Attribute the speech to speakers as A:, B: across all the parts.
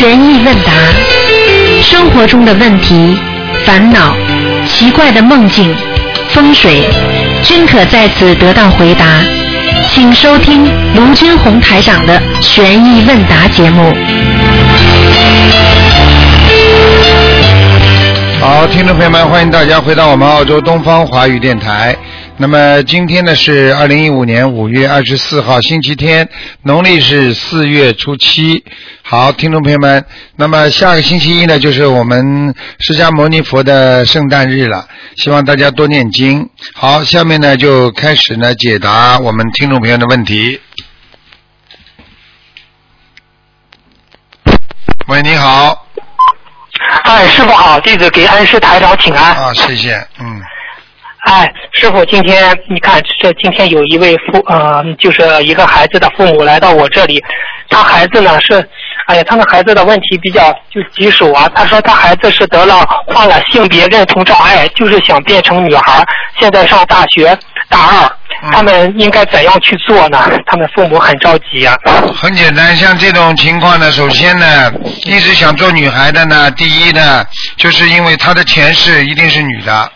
A: 悬疑问答，生活中的问题、烦恼、奇怪的梦境、风水，均可在此得到回答。请收听卢军红台长的悬疑问答节目。
B: 好，听众朋友们，欢迎大家回到我们澳洲东方华语电台。那么今天呢是二零一五年五月二十四号，星期天，农历是四月初七。好，听众朋友们，那么下个星期一呢就是我们释迦牟尼佛的圣诞日了，希望大家多念经。好，下面呢就开始呢解答我们听众朋友的问题。喂，你好。
C: 哎，师傅好，弟子给恩师台长请安。
B: 啊，谢谢，嗯。
C: 哎，师傅，今天你看，这今天有一位父，呃，就是一个孩子的父母来到我这里，他孩子呢是，哎呀，他们孩子的问题比较就棘手啊。他说他孩子是得了患了性别认同障碍，就是想变成女孩，现在上大学大二，他们应该怎样去做呢？他们父母很着急啊。
B: 很简单，像这种情况呢，首先呢，一直想做女孩的呢，第一呢，就是因为她的前世一定是女的。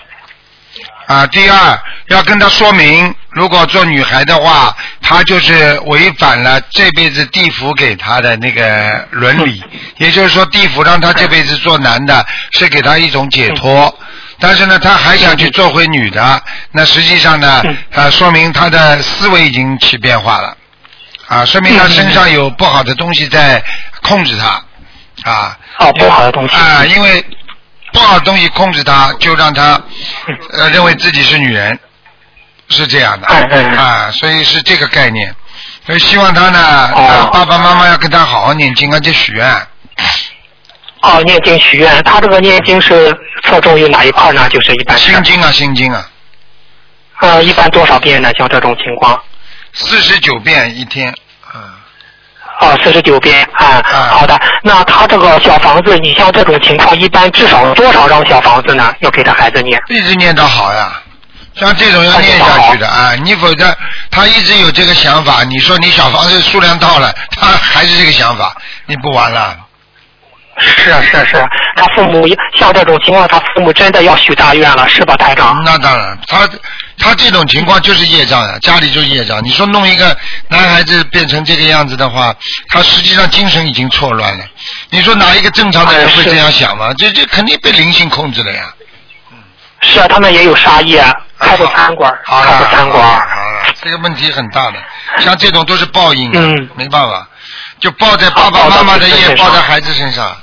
B: 啊，第二要跟他说明，如果做女孩的话，他就是违反了这辈子地府给他的那个伦理。也就是说，地府让他这辈子做男的，是给他一种解脱。但是呢，他还想去做回女的，那实际上呢，啊，说明他的思维已经起变化了，啊，说明他身上有不好的东西在控制他，啊，
C: 哦，不好的东西
B: 啊，因为。不好东西控制他，就让他 呃认为自己是女人，是这样的啊，所以是这个概念。所以希望他呢，爸爸妈妈要跟他好好念经，而且许愿。
C: 哦，念经许愿，他这个念经是侧重于哪一块呢？就是一般。
B: 心经啊，心经啊。
C: 呃，一般多少遍呢？像这种情况。
B: 四十九遍一天。
C: 哦，四十九遍啊，好的。那他这个小房子，你像这种情况，一般至少多少张小房子呢？要给他孩子念？
B: 一直念到好呀，像这种要念下去的啊。你否则他一直有这个想法，你说你小房子数量到了，他还是这个想法，你不完了。
C: 是啊是啊是啊，他父母像这种情况，他父母真的要许大愿了，是吧，台长？
B: 那当然，他他这种情况就是业障呀，家里就是业障。你说弄一个男孩子变成这个样子的话，他实际上精神已经错乱了。你说哪一个正常的人会这样想吗？这这肯定被灵性控制了呀。
C: 是啊，他们也有杀业，开过餐馆，开过餐馆。
B: 好了，这个问题很大的，像这种都是报应，
C: 嗯，
B: 没办法，就报在爸爸妈妈的业，报在孩子身上。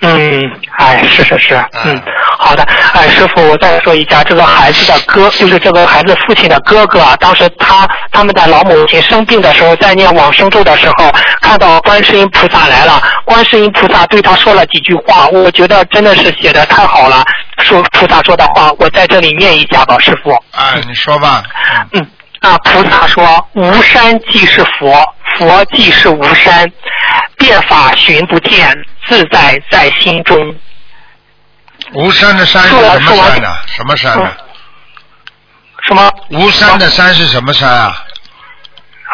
C: 嗯，哎，是是是，嗯，好的，哎，师傅，我再说一下，这个孩子的哥，就是这个孩子父亲的哥哥啊，当时他他们的老母亲生病的时候，在念往生咒的时候，看到观世音菩萨来了，观世音菩萨对他说了几句话，我觉得真的是写的太好了，说菩萨说的话，我在这里念一下吧，师傅。
B: 哎，你说吧。
C: 嗯，啊，菩萨说，无山即是佛，佛即是无山。变法寻不见，自在在心中。
B: 无山的山是什么山呢？什么山呢？
C: 什么？
B: 无山的山是什么山啊？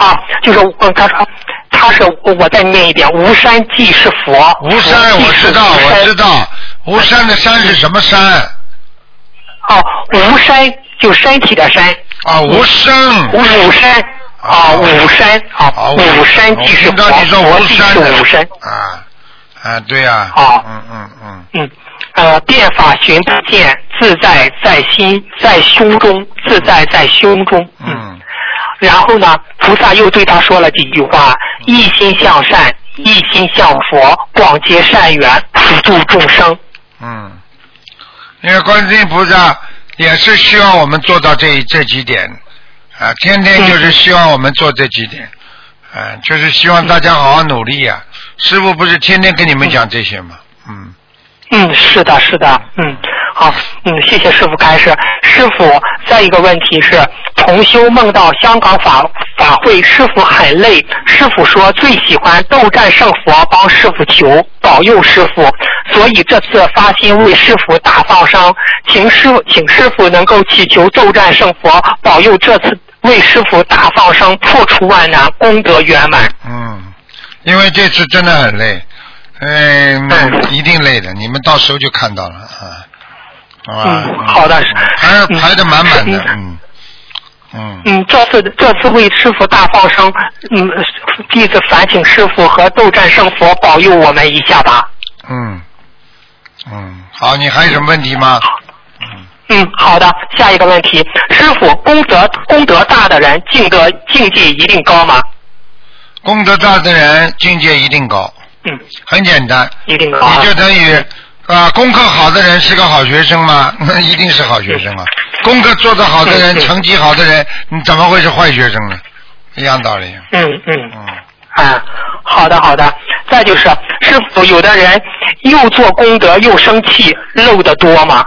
C: 啊，就是他说，他是我再念一遍，无山即是佛。
B: 无山我知道，我知道，无山的山是什么山？
C: 哦，无山就身体的身。
B: 啊，无声。
C: 无山。啊，五山啊，五山即是佛，佛即是五山。
B: 啊啊，对呀。
C: 啊，
B: 嗯嗯嗯。
C: 嗯，呃，变法寻不见，自在在心，在胸中，自在在胸中。
B: 嗯。
C: 然后呢，菩萨又对他说了几句话：一心向善，一心向佛，广结善缘，普度众生。
B: 嗯，因为观世音菩萨也是希望我们做到这这几点。啊，天天就是希望我们做这几点，啊，就是希望大家好好努力呀。师傅不是天天跟你们讲这些吗？嗯。
C: 嗯，是的，是的，嗯，好，嗯，谢谢师傅开示。师傅，再一个问题是，同修梦到香港法法会，师傅很累，师傅说最喜欢斗战胜佛，帮师傅求保佑师傅，所以这次发心为师傅打放生，请师请师傅能够祈求斗战胜佛保佑这次为师傅打放生破除万难，功德圆满。
B: 嗯，因为这次真的很累。嗯，一定累的，你们到时候就看到了啊，
C: 嗯，好的，
B: 还是排的满满的，嗯。嗯
C: 嗯，这次这次为师傅大放生，嗯，弟子烦请师傅和斗战胜佛保佑我们一下吧。
B: 嗯嗯，好，你还有什么问题吗？
C: 嗯嗯，好的，下一个问题，师傅，功德功德大的人境德境界一定高吗？
B: 功德大的人境界一定高。
C: 嗯，
B: 很简单，
C: 一定高。
B: 你就等于啊，功课好的人是个好学生吗？那 一定是好学生啊。功课做得好的人，成绩好的人，你怎么会是坏学生呢？一样道理。
C: 嗯嗯嗯。啊，好的好的。再就是，师傅，有的人又做功德又生气，漏的多吗？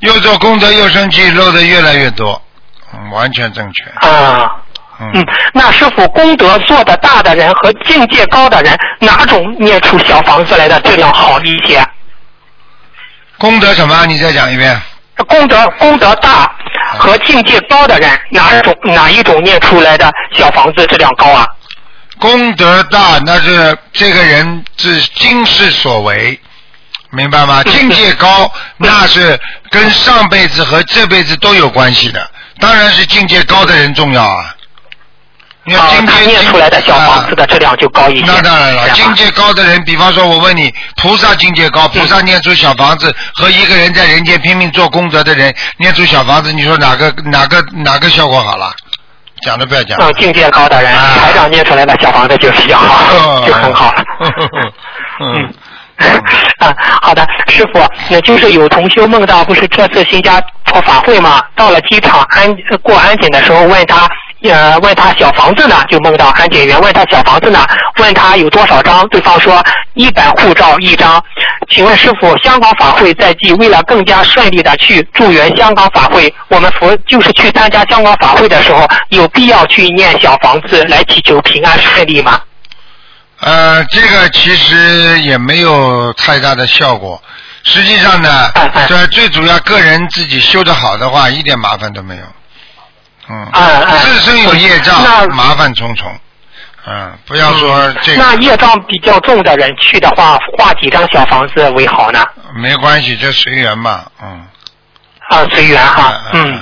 B: 又做功德又生气，漏的越来越多。嗯，完全正确。
C: 啊。嗯。那师傅，功德做的大的人和境界高的人，哪种念出小房子来的质量好一些？
B: 功德什么？你再讲一遍。
C: 功德功德大和境界高的人，哪种哪一种念出来的小房子质量高啊？
B: 功德大，那是这个人是今世所为，明白吗？境界高，那是跟上辈子和这辈子都有关系的，当然是境界高的人重要啊。
C: 啊，他念出来的小房子的质量就高一些。
B: 那当然了，境界高的人，比方说，我问你，菩萨境界高，菩萨念出小房子和一个人在人间拼命做功德的人念出小房子，你说哪个哪个哪个效果好了？讲都不要讲。
C: 嗯，境界高的人，台长念出来的小房子就比较好，就很好了。嗯。啊，好的，师傅，那就是有同修梦到，不是这次新加坡法会嘛？到了机场安过安检的时候，问他。呃，问他小房子呢，就梦到安检员问他小房子呢，问他有多少张，对方说一百护照一张。请问师傅，香港法会在即，为了更加顺利的去助缘香港法会，我们佛就是去参加香港法会的时候，有必要去念小房子来祈求平安顺利吗？
B: 呃，这个其实也没有太大的效果。实际上呢，这最主要个人自己修得好的话，一点麻烦都没有。嗯，自身有业障，麻烦重重。嗯，不要说这个。
C: 那业障比较重的人去的话，画几张小房子为好呢？
B: 没关系，这随缘嘛，嗯。
C: 啊，随缘哈，嗯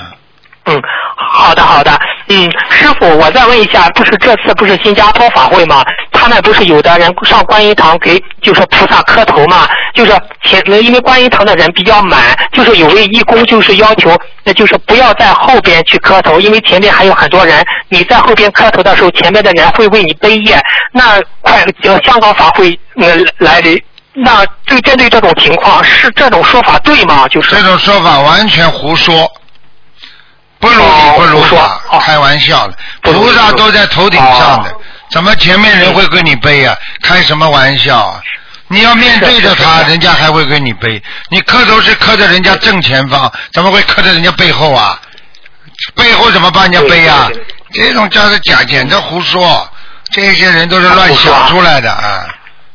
C: 嗯，好的好的，嗯，师傅，我再问一下，不是这次不是新加坡法会吗？他们不是有的人上观音堂给就是菩萨磕头嘛？就是前因为观音堂的人比较满，就是有位义工就是要求，那就是不要在后边去磕头，因为前面还有很多人。你在后边磕头的时候，前面的人会为你背业。那快香港法会呃来临，那对针对这种情况，是这种说法对吗？就是
B: 这种说法完全胡说，不如理不如法，开玩笑的。菩萨都在头顶上的，怎么前面人会跟你背啊？开什么玩笑啊？你要面对着他，人家还会跟你背。你磕头是磕在人家正前方，怎么会磕在人家背后啊？背后怎么帮人家背啊？这种叫做假，简直胡说。这些人都是乱想出来的啊，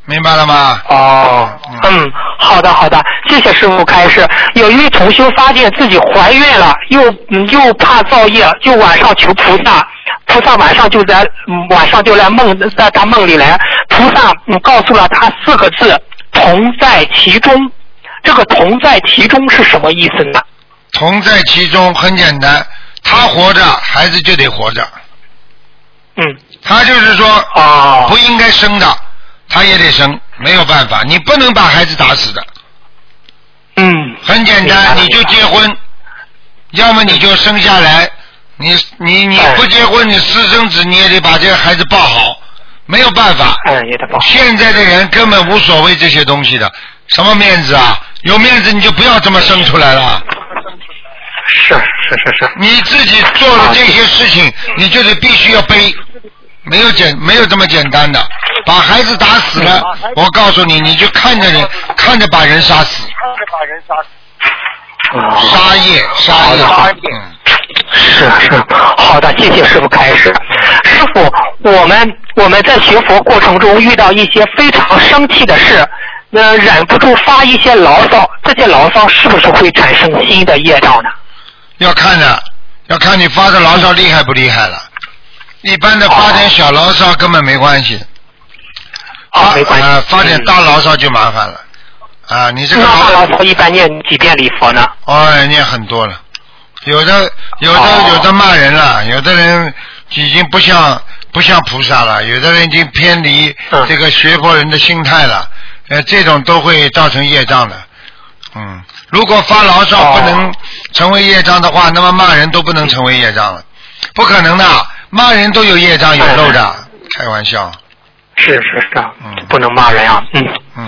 B: 明白了吗？
C: 哦，嗯，好的好的，谢谢师傅开示。有一位同修发现自己怀孕了，又又怕造业，就晚上求菩萨。菩萨晚上就在晚上就来梦，在他梦里来，菩萨告诉了他四个字：同在其中。这个同在其中是什么意思呢？
B: 同在其中很简单，他活着，孩子就得活着。
C: 嗯。
B: 他就是说，
C: 啊，
B: 不应该生的，他也得生，没有办法，你不能把孩子打死的。
C: 嗯。
B: 很简单，你就结婚，要么你就生下来。你你你不结婚，你私生子你也得把这个孩子抱好，没有办法。
C: 嗯，也得抱。
B: 现在的人根本无所谓这些东西的，什么面子啊？有面子你就不要这么生出来了。
C: 是是是是。
B: 你自己做了这些事情，你就得必须要背，没有简没有这么简单的，把孩子打死了，我告诉你，你就看着人看着把人杀死。看着把人杀死。杀业，杀业。嗯。
C: 是是，好的，谢谢师傅开始。师傅，我们我们在学佛过程中遇到一些非常生气的事，那忍不住发一些牢骚，这些牢骚是不是会产生新的业障呢？
B: 要看的，要看你发的牢骚厉害不厉害了。一般的发点小牢骚根本没关系。
C: 啊，没关系。
B: 啊，发点
C: 嗯
B: 大牢骚就麻烦了。啊，你这个
C: 那大
B: 牢
C: 牢骚一般念几遍礼佛呢？
B: 哦，念很多了，有的有的、
C: 哦
B: 有的骂人了，有的人已经不像不像菩萨了，有的人已经偏离
C: 嗯
B: 这个学佛人的心态了，呃，这种都会造成业障的。嗯，如果发牢骚
C: 哦
B: 不能成为业障的话，那么骂人都不能成为业障了，不可能的，骂人都有业障有漏的，开玩笑。
C: 是是是不能骂人啊，嗯。
B: 嗯，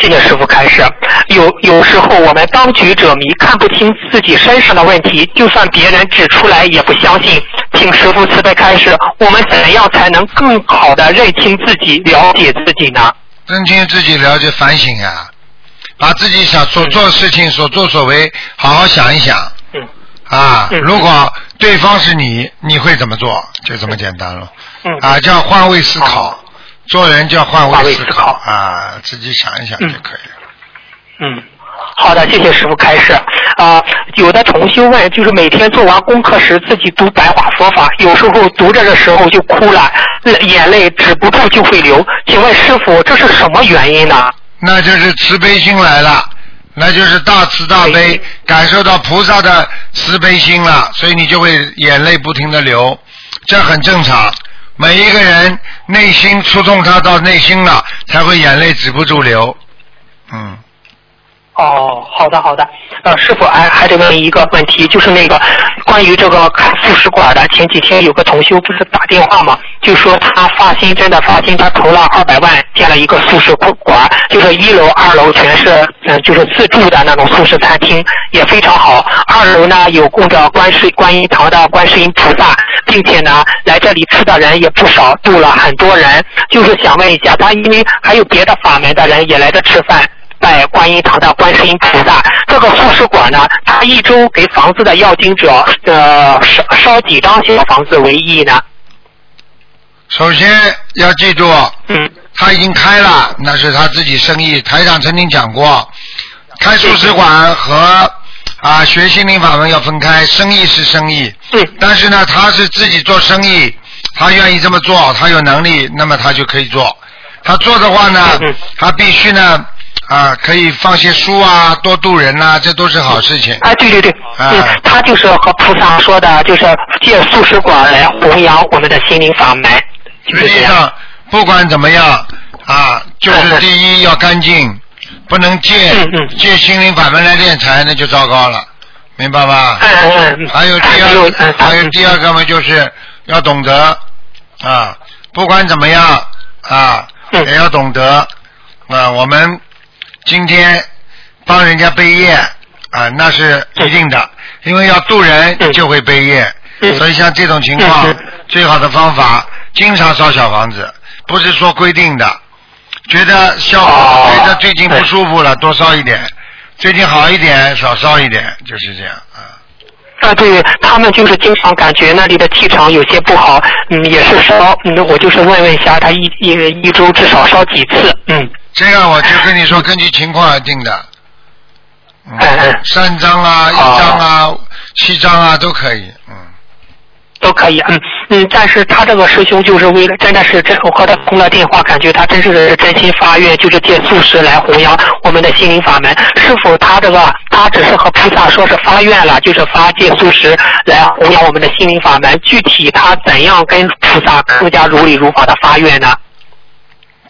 C: 谢谢师傅开示。有有时候我们当局者迷，看不清自己身上的问题，就算别人指出来也不相信。请师傅慈悲开示，我们怎样才能更好的认清自己、了解自己呢？
B: 认清自己，了解反省啊、把自己想所做的事情、所作所为好好想一想
C: 嗯
B: 啊。
C: 嗯
B: 如果对方是你，你会怎么做？就这么简单了
C: 嗯
B: 啊，叫换位思考
C: 哦。
B: 做人叫换
C: 换
B: 位思
C: 考
B: 啊，自己想一想就可以了。
C: 嗯，好的，谢谢师傅开示。啊、有的同修问，就是每天做完功课时自己读白话佛法，有时候读着的时候就哭了，眼泪止不住就会流。请问师傅，这是什么原因呢？
B: 那就是慈悲心来了，那就是大慈大悲，感受到菩萨的慈悲心了，所以你就会眼泪不停的流，这很正常。每一个人内心触动他到内心了，才会眼泪止不住流。嗯，
C: 哦，好的好的，呃，师傅还还得问一个问题，就是那个关于这个开素食馆的，前几天有个同修不是打电话嘛，就说他发心真的发心，他投了二百万建了一个素食馆，就是一楼、二楼全是嗯、就是自助的那种素食餐厅，也非常好。二楼呢有供着观世观音堂的观世音菩萨，并且呢来这里吃的人也不少，度了很多人。就是想问一下，他因为还有别的法门的人也来这吃饭。拜观音堂的观世音菩萨，这个素食馆呢，他一周给房子的要经者，呃，烧烧几张小房子为宜呢？
B: 首先要记住，
C: 嗯，
B: 他已经开了，那是他自己生意。台长曾经讲过，开素食馆和啊学心灵法门要分开，生意是生意，
C: 对
B: 但是呢，他是自己做生意，他愿意这么做，他有能力，那么他就可以做。他做的话呢他必须呢啊可以放些书啊，多度人呐、这都是好事情。
C: 啊，对对对，
B: 啊
C: 嗯，他就是和菩萨说的，就是借素食馆来弘扬我们的心灵法门，就
B: 实
C: 是这样。
B: 际上，不管怎么样啊，就是第一要干净，不能借
C: 嗯嗯
B: 借心灵法门来敛财，那就糟糕了，明白吧？
C: 嗯嗯嗯。
B: 还有第二，
C: 嗯
B: 还有第二个嘛，就是要懂得啊，不管怎么样啊，
C: 嗯
B: 也要懂得啊。我们今天帮人家背业啊，那是一定的，因为要渡人
C: 嗯。
B: 就会背业，
C: 嗯。
B: 所以像这种情况最好的方法，经常烧小房子，不是说规定的，觉得效果，
C: 哦。
B: 觉得最近不舒服了，多烧一点。最近好一点，少烧一点，就是这样啊。
C: 啊，对他们就是经常感觉那里的气场有些不好，嗯，也是烧，嗯，我就是问问一下，他一一一周至少烧几次，嗯，
B: 这个我就跟你说，根据情况而定的。嗯，三张啊，一张啊，七张啊，都可以。嗯，
C: 都可以，嗯嗯，但是他这个师兄就是为了，真的是真，我和他通了电话，感觉他真是真心发愿，就是借素食来弘扬我们的心灵法门。是否，他这个他只是和菩萨说是发愿了，就是发借素食来弘扬我们的心灵法门。具体他怎样跟菩萨更加如理如法的发愿呢？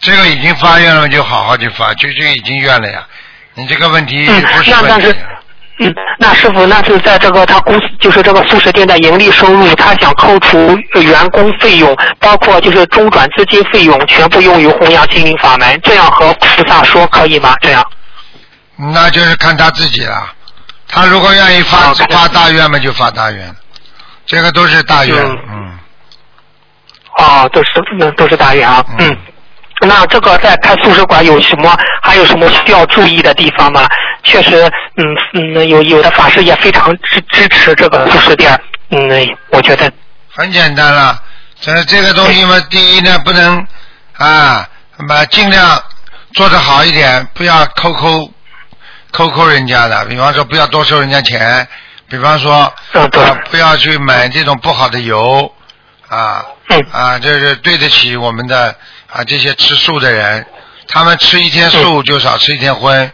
B: 这个已经发愿了，就好好去发，就就已经愿了呀。你这个问题
C: 嗯
B: 不是问题。
C: 嗯，那师傅，那是在这个他公司，就是这个素食店的盈利收入，他想扣除员工费用，包括就是中转资金费用，全部用于弘扬心灵法门，这样和菩萨说可以吗？这样？
B: 那就是看他自己了。他如果愿意发发大愿嘛，就发大愿，这个都是大愿。
C: 嗯
B: 嗯，
C: 哦，都是那都是大愿啊，
B: 嗯
C: 嗯。那这个在开素食馆有什么还有什么需要注意的地方吗？确实，嗯嗯，有有的法师也非常支支持这个素食店，嗯，我觉得
B: 很简单了。这这个东西嘛，第一呢，不能啊，那么尽量做得好一点，不要抠抠抠抠人家的。比方说，不要多收人家钱。比方说，
C: 嗯对
B: 啊不要去买这种不好的油啊
C: 嗯
B: 啊，这是对得起我们的啊这些吃素的人，他们吃一天素就少吃一天荤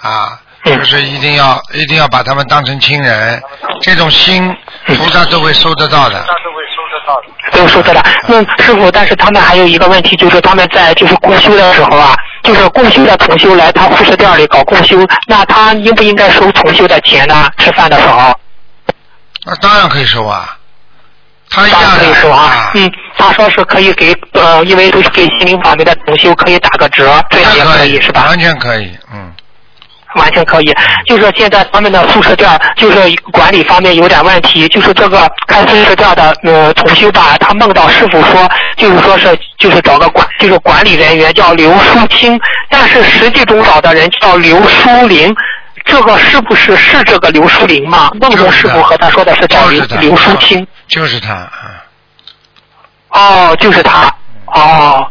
B: 啊，
C: 嗯
B: 就是一定要一定要把他们当成亲人，这种心菩萨都会收得到的。
C: 都说的了。那师傅，但是他们还有一个问题，就是他们在就是共修的时候啊，就是共修的同修来他护士店里搞共修，那他应不应该收同修的钱呢？吃饭的时候，
B: 那当然可以收啊，他
C: 可以收啊
B: 啊。，
C: 嗯，他说是可以给呃，因为都是给心灵法门的同修可以打个折，这样也
B: 那
C: 可以是吧？
B: 完全可以，嗯。
C: 完全可以。就是现在他们的宿舍店就是管理方面有点问题，就是这个开宿舍店的呃同修吧，他梦到师傅说，就是说是就是找个管就是管理人员叫刘淑清，但是实际中找的人叫刘淑玲。这个是不是是这个刘淑玲吗？梦中师傅和他说的是叫刘
B: 就是
C: 刘淑清。
B: 就是他，啊。
C: 哦，就是他。哦，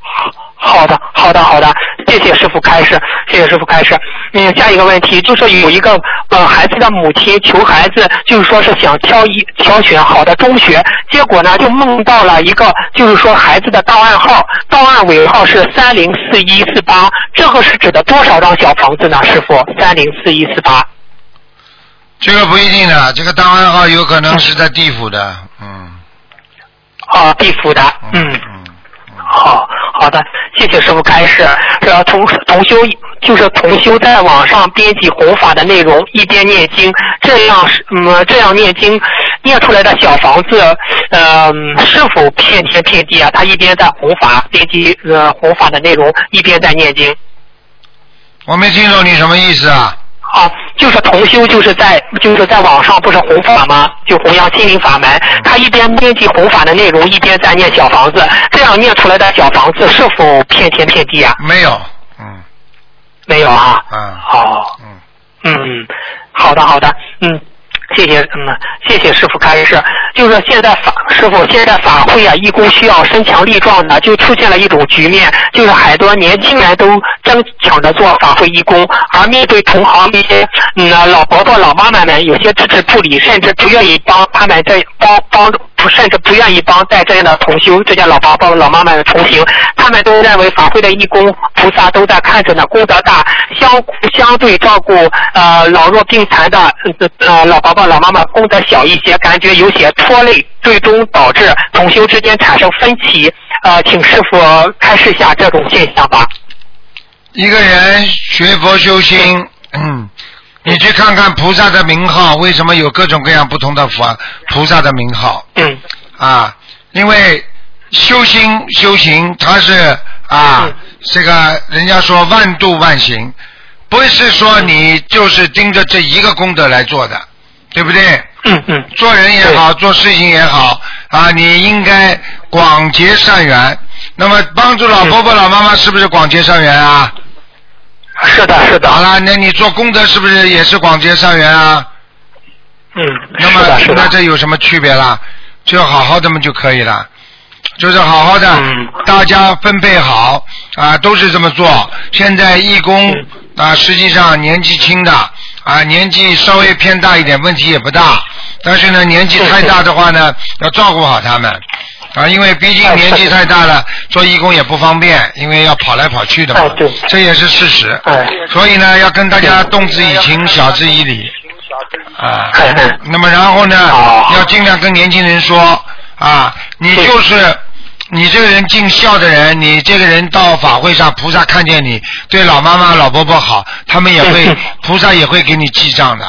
C: 好好的，好的，好的，谢谢师傅开示，谢谢师傅开示。嗯，下一个问题就是有一个呃孩子的母亲求孩子，就是说是想挑一挑选好的中学，结果呢就梦到了一个就是说孩子的档案号，档案尾号是三零四一四八，这个是指的多少张小房子呢？师傅，三零四一四八。
B: 这个不一定的，这个档案号有可能是在地府的，嗯。
C: 啊，地府的，嗯。
B: 嗯。
C: 好好的，谢谢师傅开示。呃，同同修就是同修在网上编辑弘法的内容，一边念经，这样是嗯这样念经念出来的小房子，呃是否骗天骗地啊？他一边在弘法编辑呃弘法的内容，一边在念经。
B: 我没听懂你什么意思啊？
C: 啊，就是同修，就是在就是在网上不是弘法吗？就弘扬心灵法门，他一边编辑弘法的内容，一边在念小房子，这样念出来的小房子是否骗天骗地啊？
B: 没有，嗯。
C: 没有啊。
B: 嗯。
C: 好，
B: 嗯，
C: 嗯，好的好的，嗯，谢谢，嗯，谢谢师傅开示。就是现在法师傅现在法会啊，义工需要身强力壮的，就出现了一种局面，就是很多年轻人都争抢着做法会义工，而面对同行那些嗯老伯伯老妈妈们，有些置之不理，甚至不愿意帮他们在帮帮。甚至不愿意帮在这样的同修这些老伯伯老妈妈们同行，他们都认为法会的义工菩萨都在看着呢，功德大，相相对照顾呃老弱病残的呃老伯伯老妈妈功德小一些，感觉有些拖累，最终导致同修之间产生分歧。呃，请师傅开示下这种现象吧。
B: 一个人学佛修心，嗯，你去看看菩萨的名号，为什么有各种各样不同的佛菩萨的名号？
C: 嗯
B: 啊，因为修心修行，它是啊
C: 嗯，
B: 这个人家说万度万行，不是说你就是盯着这一个功德来做的，对不对？
C: 嗯嗯
B: 做人也好，做事情也好啊，你应该广结善缘。那么帮助老婆婆、老妈妈是不是广结善缘啊？
C: 是的，是的。
B: 好了，那你做功德是不是也是广结善缘啊？
C: 嗯，
B: 那么那。这有什么区别啦？就好好的嘛就可以了，就是好好的，
C: 嗯
B: 大家分配好啊，都是这么做。现在义工
C: 嗯
B: 啊，实际上年纪轻的啊，年纪稍微偏大一点，问题也不大。但是呢，年纪太大的话呢，要照顾好他们啊，因为毕竟
C: 哎
B: 年纪太大了，做义工也不方便，因为要跑来跑去的嘛
C: 哎对，
B: 这也是事实。
C: 哎。
B: 所以呢，要跟大家动之以情，晓之以理。啊那么然后呢
C: 哦，
B: 要尽量跟年轻人说啊，你就是你这个人尽孝的人，你这个人到法会上，菩萨看见你对老妈妈、老伯伯好，他们也会
C: 嗯
B: 菩萨也会给你记账的，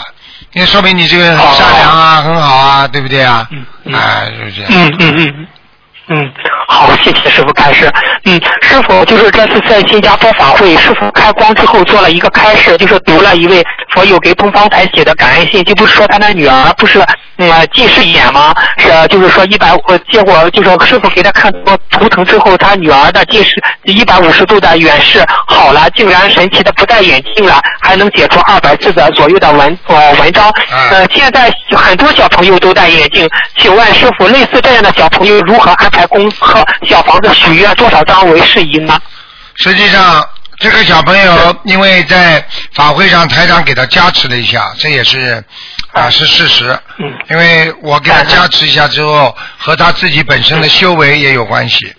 B: 因为说明你这个人很
C: 哦。
B: 善良啊，很好啊，对不对啊？
C: 嗯？嗯。
B: 哎，就是这样。
C: 嗯嗯嗯嗯，好，谢谢师傅开示。嗯，师傅就是这次在新加坡法会，师傅开光之后做了一个开示，就是读了一位佛友给东方台写的感恩信，就不是说他的女儿不是嗯近视眼吗？是就是说一百呃，结果就是师傅给他看过图腾之后，他女儿的近视一百五十度的远视好了，竟然神奇的不戴眼镜了，还能写出二百字的左右的文呃文章。
B: 嗯
C: 呃，现在很多小朋友都戴眼镜，请问师傅，类似这样的小朋友如何安排功课？小房子许愿多少张为适宜呢？
B: 实际上，这个小朋友因为在法会上台长给他加持了一下，这也是啊，是事实。
C: 嗯
B: 因为我给他加持一下之后，和他自己本身的修为也有关系。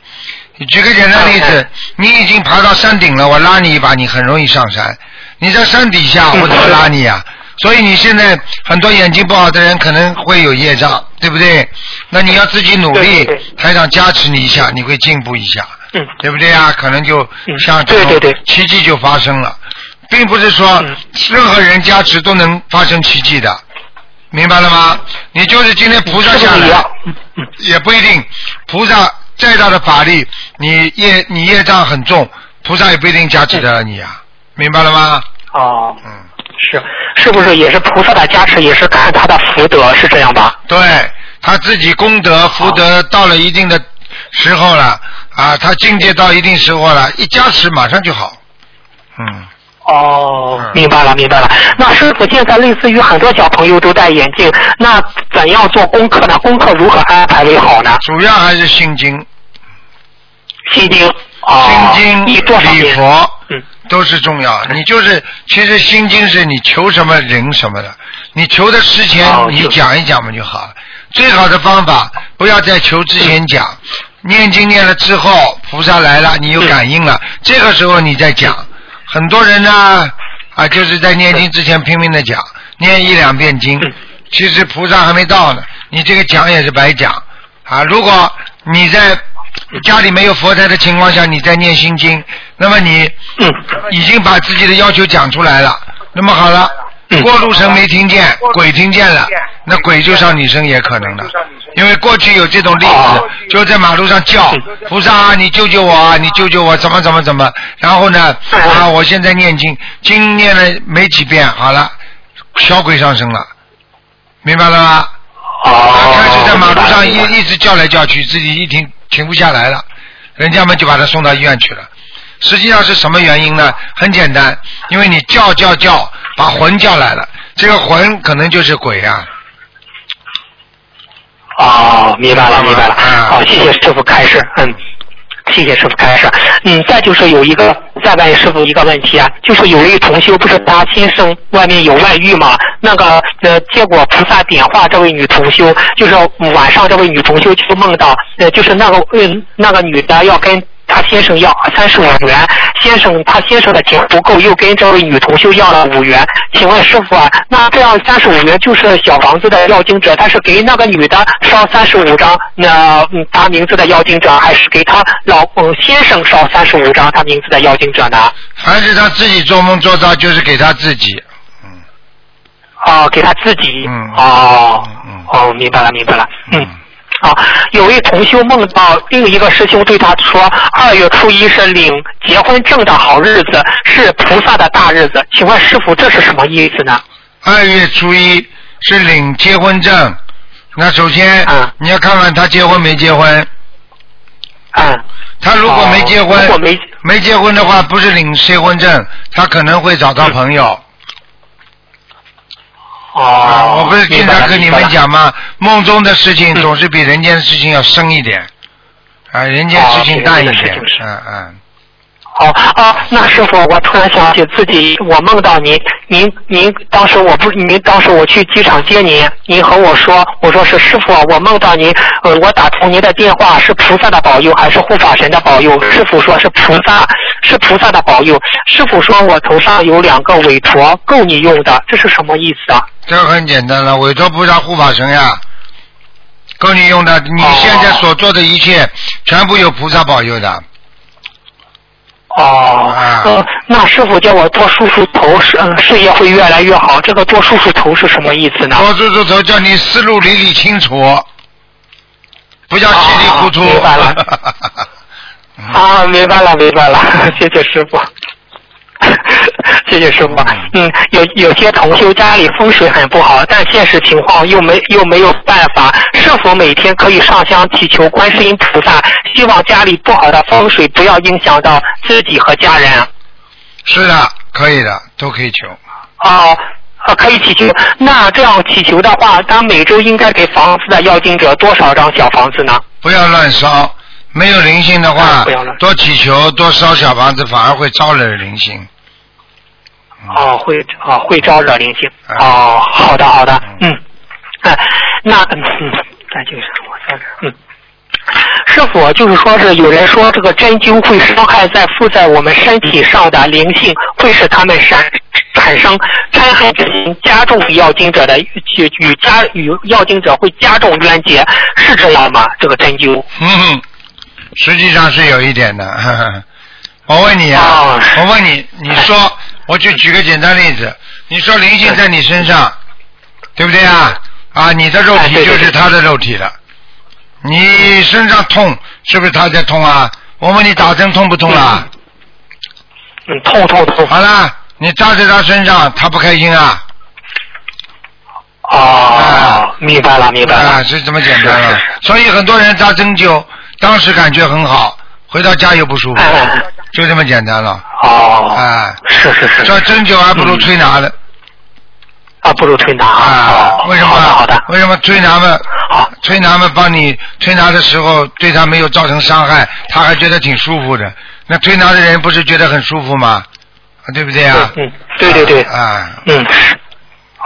B: 你举个简单例子
C: 嗯，
B: 你已经爬到山顶了，我拉你一把，你很容易上山。你在山底下，
C: 嗯
B: 我怎么拉你啊？所以你现在很多眼睛不好的人可能会有业障，对不对？那你要自己努力台长加持你一下，你会进步一下。
C: 嗯
B: 对不对啊？可能就
C: 嗯
B: 像这种
C: 对对对
B: 奇迹就发生了，并不是说
C: 嗯
B: 任何人加持都能发生奇迹的，明白了吗？你就是今天菩萨下来也不一定，菩萨再大的法力，你业你业障很重，菩萨也不一定加持得了你啊，明白了吗？
C: 哦，
B: 嗯，
C: 是是不是也是菩萨的加持，也是看他的福德，是这样吧？
B: 对他自己功德福德到了一定的时候了啊，他境界到一定时候了，一加持马上就好，嗯。
C: 哦
B: 嗯，
C: 明白了，明白了。那师傅，现在类似于很多小朋友都戴眼镜，那怎样做功课呢？功课如何安排为好呢？
B: 主要还是心经，
C: 心经，哦，
B: 心经？礼佛
C: 嗯，
B: 都是重要。你就是，其实心经是你求什么人什么的，你求的事前你讲一讲嘛就好了。最好的方法，不要在求之前讲，念经念了之后，菩萨来了，你有感应了，这个时候你再讲。很多人呢，啊，就是在念经之前拼命的讲，念一两遍经
C: 嗯，
B: 其实菩萨还没到呢，你这个讲也是白讲啊。如果你在家里没有佛台的情况下，你在念心经，那么你
C: 嗯，
B: 已经把自己的要求讲出来了。那么好了，
C: 嗯
B: 过路神没听见，鬼听见了，那鬼就上你身也可能的。因为过去有这种例
C: 哦
B: 子，就在马路上叫
C: 嗯
B: 菩萨啊，你救救我啊，你救救我，怎么怎么怎么。然后呢，
C: 嗯
B: 啊，我现在念经，经念了没几遍，好了，小鬼上身了，明白了吗？他
C: 哦，
B: 开始在马路上一一直叫来叫去，自己一停停不下来了，人家们就把他送到医院去了。实际上是什么原因呢？很简单，因为你叫叫叫，把魂叫来了，这个魂可能就是鬼啊。
C: 哦，明白了，明白了。
B: 嗯
C: 好，谢谢师傅开示。嗯，谢谢师傅开示。嗯，再就是有一个，再问师傅一个问题啊，就是有一位同修不是他先生外面有外遇嘛？那个呃，结果菩萨点化这位女同修，就是晚上这位女同修就梦到，呃，就是那个嗯那个女的要跟。他先生要三十五元，先生他先生的钱不够，又跟这位女同修要了五元。请问师傅啊，那这样三十五元就是小房子的要经者，他是给那个女的烧三十五张，那嗯他名字的要经者，还是给他老公先生烧三十五张他名字的要经者呢？
B: 凡是他自己做梦做到，就是给他自己。嗯
C: 哦，给他自己。
B: 嗯
C: 哦哦，明白了，明白了。嗯。啊，有位同修梦到另一个师兄对他说，二月初一是领结婚证的好日子，是菩萨的大日子。请问师傅，这是什么意思呢？
B: 二月初一是领结婚证，那首先、
C: 嗯
B: 你要看看他结婚没结婚。
C: 嗯，
B: 他如果没结婚，
C: 哦如果没
B: 没结婚的话，不是领结婚证，他可能会找到朋友。啊，
C: 哦，
B: 我不是经常跟你们。讲吗？梦中的事情
C: 嗯
B: 总是比人间的事情要深一点，啊，人间事情淡一点嗯嗯。
C: 白了好啊，那师傅，我突然想起自己，我梦到您，您您当时我不，您当时我去机场接您，您和我说，我说是师傅，我梦到您，呃，我打通您的电话是菩萨的保佑还是护法神的保佑？师傅说是菩萨，是菩萨的保佑。师傅说我头上有两个韦陀，够你用的，这是什么意思啊？
B: 这个很简单了，韦陀菩萨护法神呀，够你用的。你
C: 哦
B: 现在所做的一切，全部有菩萨保佑的。
C: 哦，
B: 啊
C: 呃，那师傅叫我多梳梳头，事嗯事业会越来越好。这个多梳梳头是什么意思呢？
B: 多梳梳头，叫你思路理理清楚，不要稀里糊涂。
C: 哦明白了 啊，明白了，明白了，谢谢师傅。谢谢师傅。嗯，有有些同修家里风水很不好，但现实情况又没又没有办法，是否每天可以上香祈求观世音菩萨，希望家里不好的风水不要影响到自己和家人？
B: 是的，可以的，都可以求。
C: 哦，啊，可以祈求。那这样祈求的话，他每周应该给房子的要经者多少张小房子呢？
B: 不要乱烧，没有灵性的话多祈求，多烧小房子，反而会招惹灵性。
C: 哦，会哦会招惹灵性。
B: 哎
C: 哦，好的好的，
B: 嗯
C: 嗯，哎，那嗯，嗯那就是我在这儿，嗯。师傅，就是说是有人说这个针灸会伤害在附在我们身体上的灵性，会使他们产产生嗔恨之心，加重要经者的与与加与要经者会加重冤结，是这样吗？这个针灸？
B: 嗯哼，实际上是有一点的。呵 呵我问你啊，
C: 哦
B: 我问你，你说，我就举个简单例子，你说灵性在你身上，对不对啊？啊，你的肉体就是他的肉体了。你身上痛，是不是他在痛啊？我问你打针痛不痛啊？
C: 嗯，痛痛痛。
B: 好了，你扎在他身上，他不开心啊？
C: 哦，明白了，明白了。
B: 啊，是这么简单了。所以很多人扎针灸，当时感觉很好，回到家又不舒服就这么简单了。
C: 哦，
B: 哎，
C: 是是是。
B: 这针灸还不如推拿的
C: 啊，不如推拿
B: 啊？
C: 哦
B: 为什么？
C: 好的好的。
B: 为什么推拿们
C: 好，
B: 推拿们帮你推拿的时候对他没有造成伤害，他还觉得挺舒服的。那推拿的人不是觉得很舒服吗？啊对不对啊？
C: 嗯，对对对。
B: 啊，
C: 嗯，是。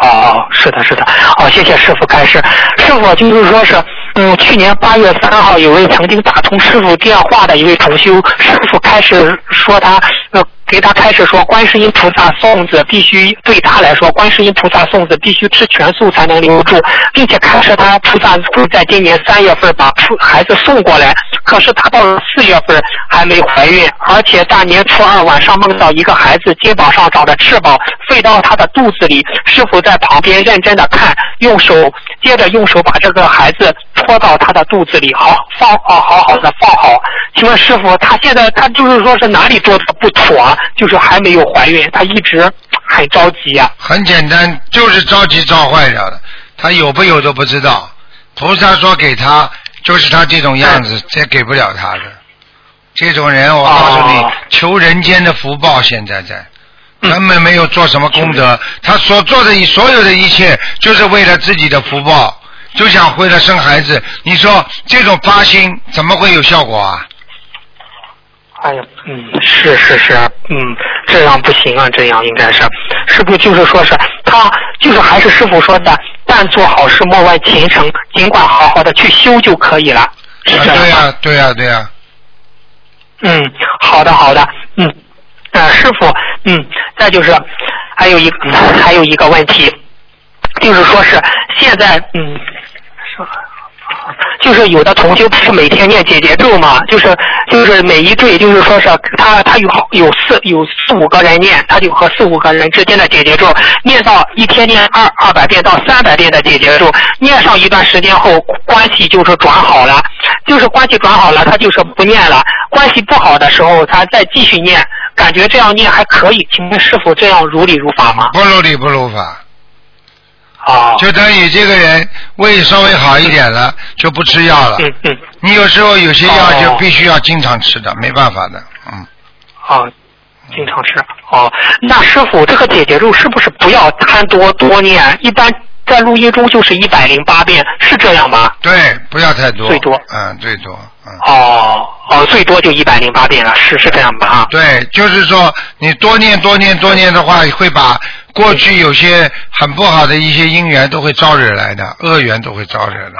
C: 哦，是的，是的。哦，谢谢师傅开示。师傅就是说是，嗯，去年八月三号，有位曾经打通师傅电话的一位同修，师傅开始说他，呃，给他开始说，观世音菩萨送子必须对他来说，观世音菩萨送子必须吃全素才能留住，并且开始他菩萨会在今年三月份把孩子送过来，可是他到了四月份还没怀孕，而且大年初二晚上梦到一个孩子肩膀上长着翅膀飞到他的肚子里，师傅在旁边认真的看，用手接着用手把这个孩子拖到他的肚子里，好放好好好的放好。请问师傅，他现在他就是说是哪里做的不妥，就是还没有怀孕，他一直很着急啊、
B: 很简单，就是着急造坏掉的。他有不有都不知道。菩萨说给他，就是他这种样子，这给不了他的。这种人，我告诉你，
C: 哦
B: 求人间的福报，现在在。
C: 嗯
B: 根本没有做什么功德，他所做的所有的一切，就是为了自己的福报，就想回来生孩子。你说这种发心怎么会有效果啊？
C: 哎呀，嗯，是是是，嗯，这样不行啊，这样应该是，是不是就是说是他就是还是师傅说的，但做好事莫问前程，尽管好好的去修就可以了，是这样吗？
B: 对呀、对呀、对呀、
C: 嗯，好的好的，嗯，呃，师傅，嗯，再就是还有一个、嗯还有一个问题，就是说是现在，嗯，说 就是有的同修不是每天念解结咒嘛，就是就是每一对，就是说是他他有好有四有四五个人念，他就和四五个人之间的解结咒念到一天念二二百遍到三百遍的解结咒，念上一段时间后，关系就是转好了，就是关系转好了，他就是不念了。关系不好的时候，他再继续念，感觉这样念还可以。请问师傅这样如理如法吗？
B: 不如理不如法。
C: 哦，
B: 就等于这个人胃稍微好一点了，就不吃药了。
C: 嗯嗯，
B: 你有时候有些药
C: 哦
B: 就必须要经常吃的，没办法的。嗯，
C: 哦，经常吃。哦，那师傅这个解结咒是不是不要贪多多念？一般在录音中就是一百零八遍，是这样吗？
B: 对，不要太多。
C: 最多
B: 嗯，最多。嗯，
C: 哦哦，最多就一百零八遍了，是是这样吧？啊，
B: 对，就是说你多念多念多念的话，会把过去有些很不好的一些因缘都会招惹来的，恶缘都会招惹的。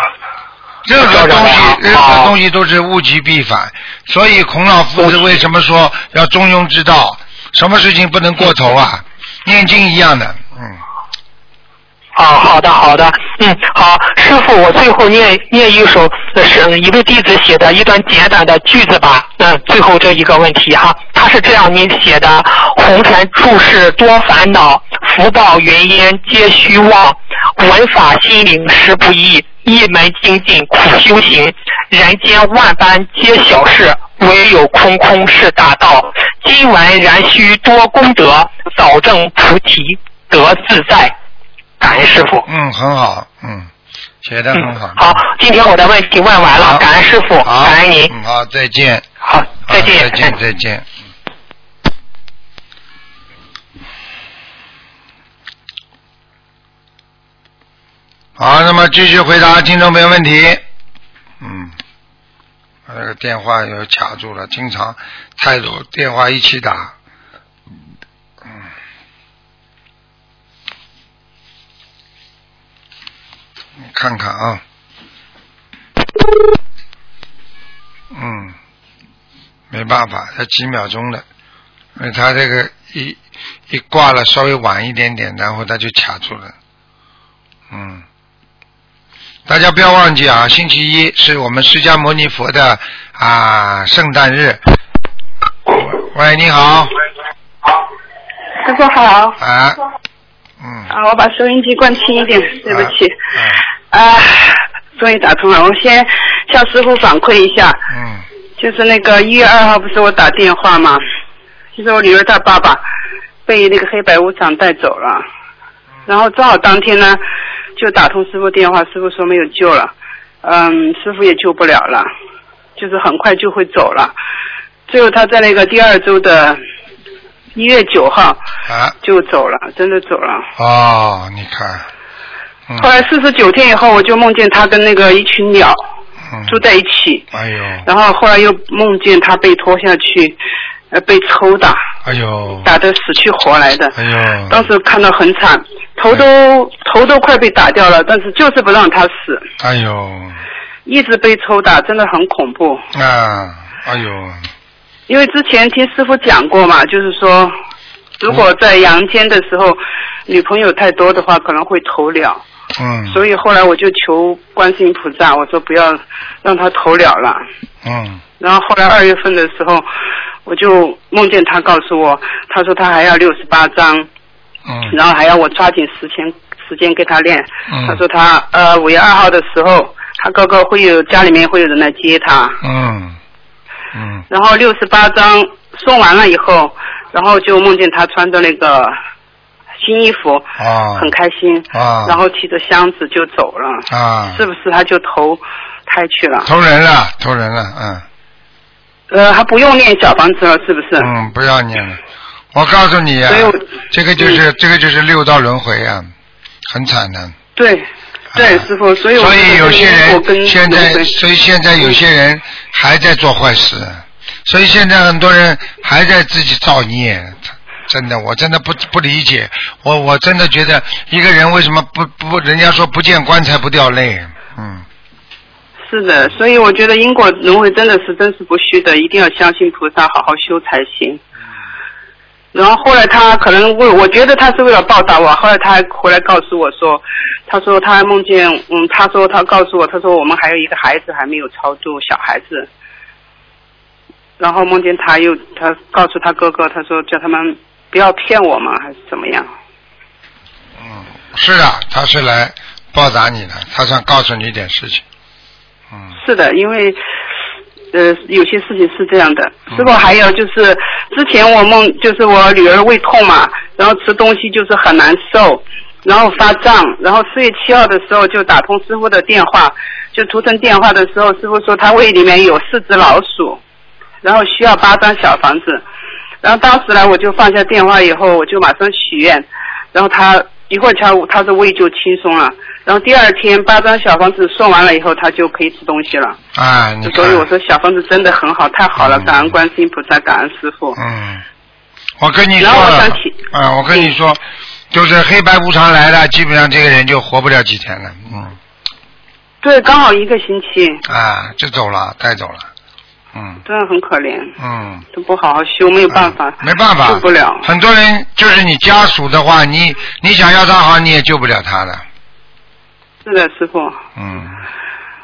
B: 任何东西，任何东西都是物极必反，所以孔老夫子为什么说要中庸之道？什么事情不能过头啊？念经一样的，嗯。
C: 哦，好的好的，嗯，好，师傅，我最后念念一首呃是一位弟子写的一段简短的句子吧。嗯，最后这一个问题哈，他是这样您写的：红尘处事多烦恼，福报云烟皆虚妄，闻法心灵实不易，一门精进苦修行，人间万般皆小事，唯有空空是大道。今闻然须多功德，早证菩提得自在。感恩师傅。
B: 嗯，很好，嗯，写的很好。
C: 好，今天我的问题问完了，感恩师傅，
B: 好，
C: 感恩您。
B: 嗯，好，再见。
C: 好，再见。
B: 再见，再见。好，那么继续回答听众朋友问题。嗯，我这个电话又卡住了，经常太多电话一起打。看看啊。嗯，没办法，才几秒钟的，因为他这个一一挂了稍微晚一点点，然后他就卡住了。嗯，大家不要忘记啊，星期一是我们释迦牟尼佛的啊圣诞日。喂，你好。
D: 师傅好。
B: 啊。嗯。
D: 啊，我把收音机关轻一点，对不起。
B: 嗯。
D: 啊，终于打通了，我先向师傅反馈一下。
B: 嗯。
D: 就是那个一月二号不是我打电话吗？就是我女儿她爸爸被那个黑白无常带走了，然后正好当天呢就打通师傅电话，师傅说没有救了，嗯，师傅也救不了了，就是很快就会走了。最后他在那个第二周的一月九号
B: 啊。
D: 就走了，真的走了。
B: 哦，你看。嗯
D: 后来四十九天以后，我就梦见他跟那个一群鸟
B: 嗯
D: 住在一起，
B: 哎呦，
D: 然后后来又梦见他被拖下去，呃，被抽打，
B: 哎呦，
D: 打得死去活来的。
B: 哎呦，
D: 当时看到很惨，头都头都快被打掉了，但是就是不让他死，
B: 哎呦，
D: 一直被抽打，真的很恐怖。
B: 啊，哎呦，
D: 因为之前听师傅讲过嘛，就是说，如果在阳间的时候，女朋友太多的话，可能会投了。
B: 嗯，
D: 所以后来我就求观世音菩萨，我说不要让他投了了。
B: 嗯，
D: 然后后来二月份的时候，我就梦见他告诉我，他说他还要六十八章，
B: 嗯，
D: 然后还要我抓紧时间时间给他练。
B: 嗯
D: 他说他呃五月二号的时候，他哥哥会有家里面会有人来接他，
B: 嗯，嗯，
D: 然后六十八章送完了以后，然后就梦见他穿着那个新衣服，
B: 啊，
D: 很开心，
B: 啊，
D: 然后提着箱子就走了，
B: 啊，
D: 是不是他就投胎去了？
B: 投人了，投人了，嗯，
D: 呃，还不用念小房子了，是不是？
B: 嗯，不要念了。我告诉你啊
D: 所以我，
B: 这个就是这个就是六道轮回啊，很惨的。
D: 对，对，师傅，所以我
B: 啊所以有些人现在，所以现在有些人还在做坏事，所以现在很多人还在自己造孽。真的，我真的不不理解，我我真的觉得一个人为什么不不，人家说不见棺材不掉泪，嗯，
D: 是的，所以我觉得因果轮回真的是真实不虚的，一定要相信菩萨，好好修才行。然后后来他可能为，我觉得他是为了报答我。后来他还回来告诉我说，他说他还梦见，嗯，他说他告诉我，他说我们还有一个孩子还没有超度，小孩子。然后梦见他又他告诉他哥哥，他说叫他们不要骗我嘛，还是怎么样？
B: 嗯，是啊，他是来报答你的，他想告诉你一点事情，嗯，
D: 是的，因为呃有些事情是这样的。
B: 嗯
D: 师傅还有就是之前我梦就是我女儿胃痛嘛，然后吃东西就是很难受，然后发胀，然后四月七号的时候就打通师傅的电话，就图腾电话的时候，师傅说他胃里面有四只老鼠，然后需要八张小房子，然后当时呢我就放下电话以后，我就马上许愿，然后他一会儿他他的胃就轻松了，然后第二天八张小房子送完了以后，他就可以吃东西了。
B: 啊，你，
D: 所以我说小房子真的很好，太好了，
B: 嗯
D: 感恩观世音菩萨，感恩师傅。
B: 嗯，我跟你说
D: 然后我
B: 了
D: 想起，
B: 啊，我跟你说，就是黑白无常来了，基本上这个人就活不了几天了，嗯，
D: 对，刚好一个星期，
B: 啊，就走了，带走了，嗯
D: 真的很可怜，
B: 嗯。
D: 都不好好修，没有办法，
B: 没办法，
D: 救不了。
B: 很多人就是你家属的话，你你想要他好，你也救不了他的。
D: 是的，师傅。
B: 嗯，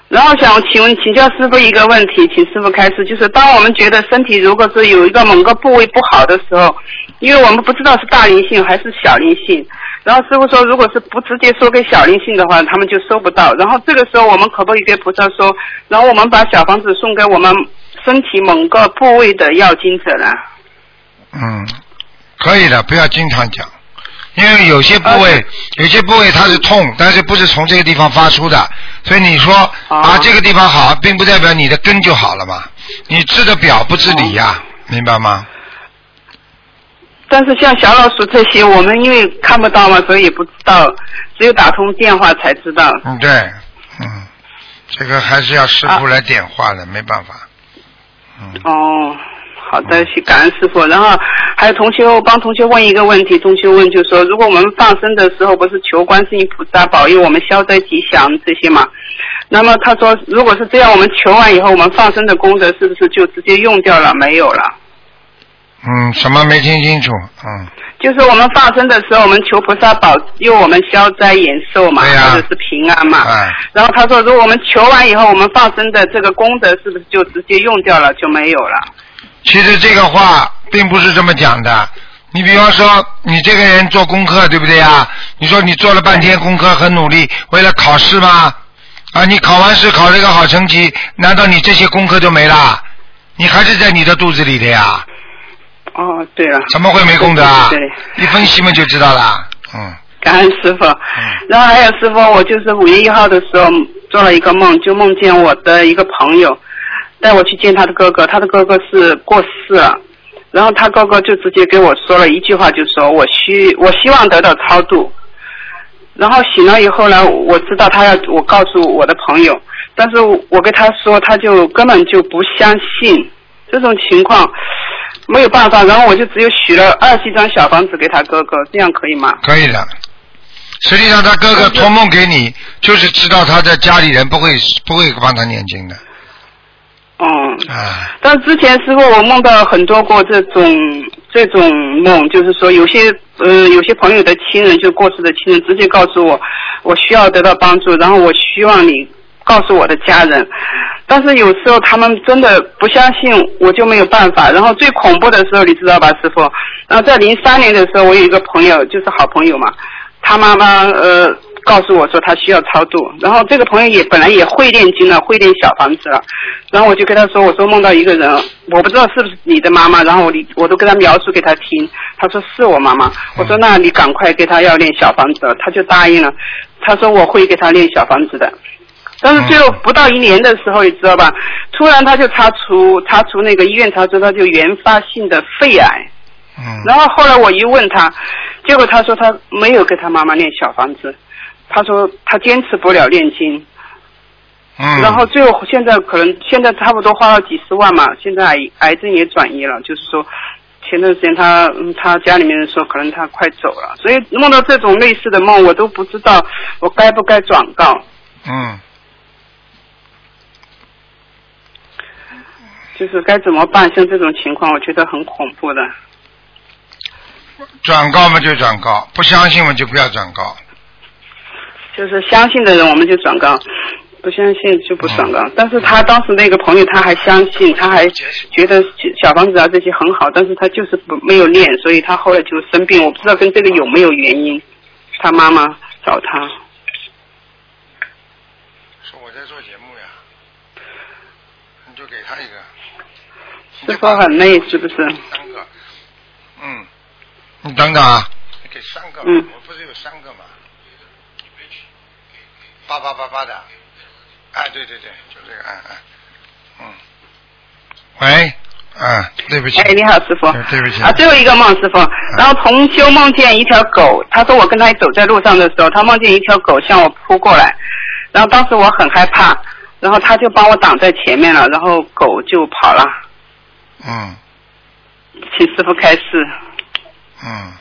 D: 然后想请问请教师傅一个问题，请师傅开始，就是当我们觉得身体如果是有一个某个部位不好的时候，因为我们不知道是大灵性还是小灵性，然后师傅说，如果是不直接说给小灵性的话，他们就收不到。然后这个时候我们可不可以给菩萨说，然后我们把小房子送给我们身体某个部位的要经者呢？
B: 嗯，可以的，不要经常讲，因为有些部位，有些部位它是痛，但是不是从这个地方发出的，所以你说
D: 哦
B: 啊这个地方好，并不代表你的根就好了嘛，你治的表不治理呀，明白吗？
D: 但是像小老鼠这些，我们因为看不到嘛，所以也不知道，只有打通电话才知道。
B: 嗯，对，嗯，这个还是要师傅来点化的，没办法。嗯，
D: 哦，好的，去感恩师傅。然后还有同学帮同学问一个问题，同学问就说，如果我们放生的时候不是求观世音菩萨保佑我们消灾吉祥这些嘛？那么他说，如果是这样，我们求完以后，我们放生的功德是不是就直接用掉了，没有了？
B: 嗯，什么没听清楚？嗯，
D: 就是我们放生的时候，我们求菩萨保佑我们消灾延寿嘛，或者是平安嘛。
B: 哎，
D: 然后他说，如果我们求完以后，我们放生的这个功德是不是就直接用掉了，就没有了？
B: 其实这个话并不是这么讲的。你比方说，你这个人做功课，对不对呀？你说你做了半天功课，很努力，为了考试吗？啊，你考完试考了一个好成绩，难道你这些功课就没了？你还是在你的肚子里的呀？
D: 哦，对了，
B: 怎么会没功德啊
D: 对对？
B: 一分析嘛就知道了。嗯
D: 感恩师傅。然后还有师傅，我就是五月一号的时候做了一个梦，就梦见我的一个朋友带我去见他的哥哥，他的哥哥是过世了。然后他哥哥就直接给我说了一句话，就说我需我希望得到超度。然后醒了以后呢，我知道他要我告诉我的朋友，但是我跟他说，他就根本就不相信这种情况，没有办法。然后我就只有许了二十一张小房子给他哥哥，这样可以吗？
B: 可以的。实际上，他哥哥托梦给你，就是知道他的家里人不会不会帮他念经的
D: 嗯。
B: 啊。
D: 但之前师傅，我梦到很多过这种这种梦，就是说有些呃有些朋友的亲人就过世的亲人直接告诉我，我需要得到帮助，然后我希望你告诉我的家人。但是有时候他们真的不相信，我就没有办法。然后最恐怖的时候，你知道吧，师傅？然后在零三年的时候，我有一个朋友，就是好朋友嘛，他妈妈呃告诉我说他需要超度，然后这个朋友也本来也会念经了，会念小房子了，然后我就跟他说，我说梦到一个人，我不知道是不是你的妈妈，然后我我都跟他描述给他听，他说是我妈妈，我说那你赶快给他要念小房子。了，他就答应了，他说我会给他念小房子的。但是最后不到一年的时候，你知道吧？突然他就查出查出那个医院查出他就原发性的肺癌，
B: 嗯。
D: 然后后来我一问他，结果他说他没有给他妈妈念小房子，他说他坚持不了念经，
B: 嗯。
D: 然后最后现在可能现在差不多花了几十万嘛，现在癌癌症也转移了，就是说前段时间他嗯他家里面人说可能他快走了，所以梦到这种类似的梦，我都不知道我该不该转告，
B: 嗯，
D: 就是该怎么办？像这种情况，我觉得很恐怖的。
B: 转告嘛就转告，不相信嘛就不要转告。
D: 就是相信的人我们就转告，不相信就不转告。但是他当时那个朋友他还相信，他还觉得小房子啊这些很好，但是他就是不没有练，所以他后来就生病。我不知道跟这个有没有原因。他妈妈找他，
B: 说我在做节目呀，你就给他一个。
D: 师傅很累是不是？
B: 三个，嗯，你等等啊，你给三个，
D: 嗯
B: 我不是有三个吗？八八八八的，哎，对对对，就这个，哎哎，嗯，喂，啊，对不起，
D: 哎，你好，师傅。
B: 对对不起
D: 啊，最后一个梦，师傅。然后同修梦见一条狗，他说我跟他走在路上的时候，他梦见一条狗向我扑过来，然后当时我很害怕，然后他就帮我挡在前面了，然后狗就跑了。
B: 嗯
D: 请师傅开示。
B: 嗯，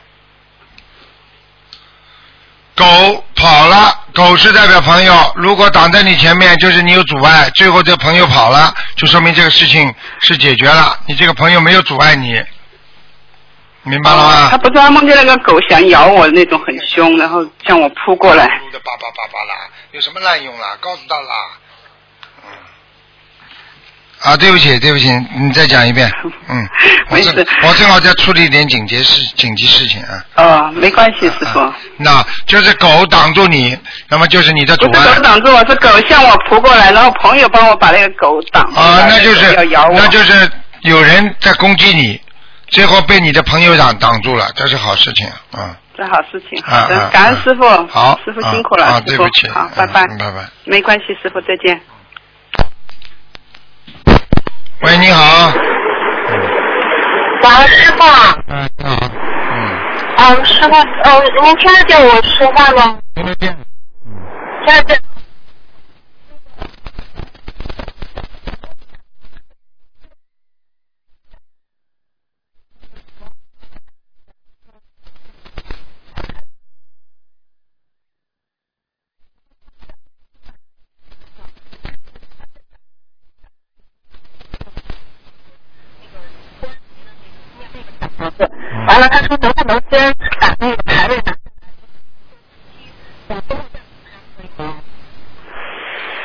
B: 狗跑了，狗是代表朋友，如果挡在你前面，就是你有阻碍，最后这朋友跑了，就说明这个事情是解决了，你这个朋友没有阻碍你，明白了吗？
D: 他不是他梦见那个狗想咬我那种很凶，然后向我扑过来。
B: 撸的叭叭叭叭啦，有什么滥用啦？告诉他啦。嗯。啊，对不起，对不起，你再讲一遍。嗯。我
D: 没事
B: 正我正好在处理一点紧急事紧急事情啊。
D: 哦，没关系，师傅。
B: 啊那就是狗挡住你，那么就是你的阻
D: 不是狗。挡住我，是狗向我扑过来，然后朋友帮我把那个狗挡住。
B: 啊，那就是。那就是有人在攻击你，最后被你的朋友挡挡住了，这是好事情啊。
D: 这好事情。
B: 啊
D: 好的
B: 啊，
D: 感恩师傅。
B: 好，
D: 师傅辛苦了，
B: 啊，啊
D: 师傅
B: 对不起，
D: 好，
B: 嗯
D: 拜拜。
B: 拜拜。
D: 没关系，师傅再见。
B: 喂，你好。
E: 喂，师傅，
B: 嗯，你好。嗯，
E: 嗯，师傅，嗯，您听得见我说话吗？
B: 听得见。
E: 听得见。他说能不能先把那个牌位拿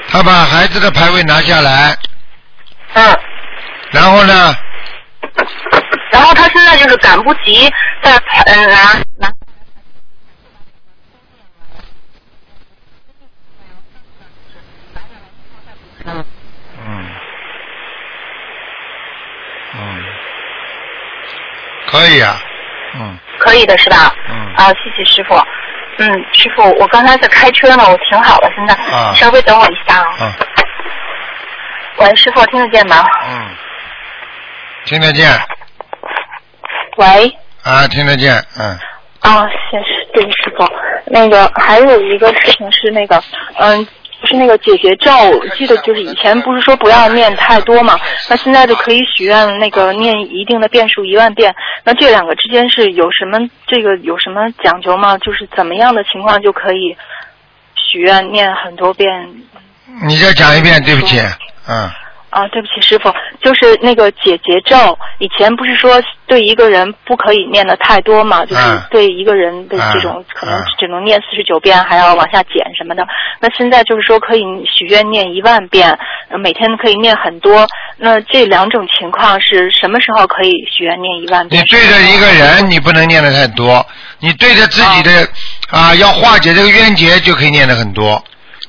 B: 他把孩子的牌位拿下来，
E: 嗯，
B: 然后呢，
E: 然后他现在就是赶不及在牌嗯。拿拿。
B: 嗯，嗯，可以啊，嗯
E: 可以的是吧？
B: 嗯
E: 啊，谢谢师傅。嗯，师傅，我刚才在开车呢，我停好了，现在、
B: 啊
E: 稍微等我一下啊。
B: 嗯
E: 喂，师傅，听得见吗？
B: 嗯，听得见
E: 喂。
B: 啊，听得见，嗯
E: 啊，谢谢，对师傅。那个还有一个事情是那个，嗯，就是那个解结咒，我记得就是以前不是说不要念太多嘛，那现在就可以许愿那个念一定的遍数一万遍。那这两个之间是有什么这个有什么讲究吗？就是怎么样的情况就可以许愿念很多遍？
B: 你再讲一遍，对不起，嗯
E: 啊，对不起，师傅，就是那个解结咒，以前不是说对一个人不可以念的太多嘛，就是
B: 嗯
E: 对一个人的这种、
B: 嗯
E: 可能
B: 嗯
E: 只能念四十九遍，还要往下减什么的。那现在就是说可以许愿念一万遍，呃每天可以念很多。那这两种情况是什么时候可以许愿念一万遍你？
B: 对着一个人，你不能念的太多，你对着自己的啊，要化解这个冤结，就可以念的很多。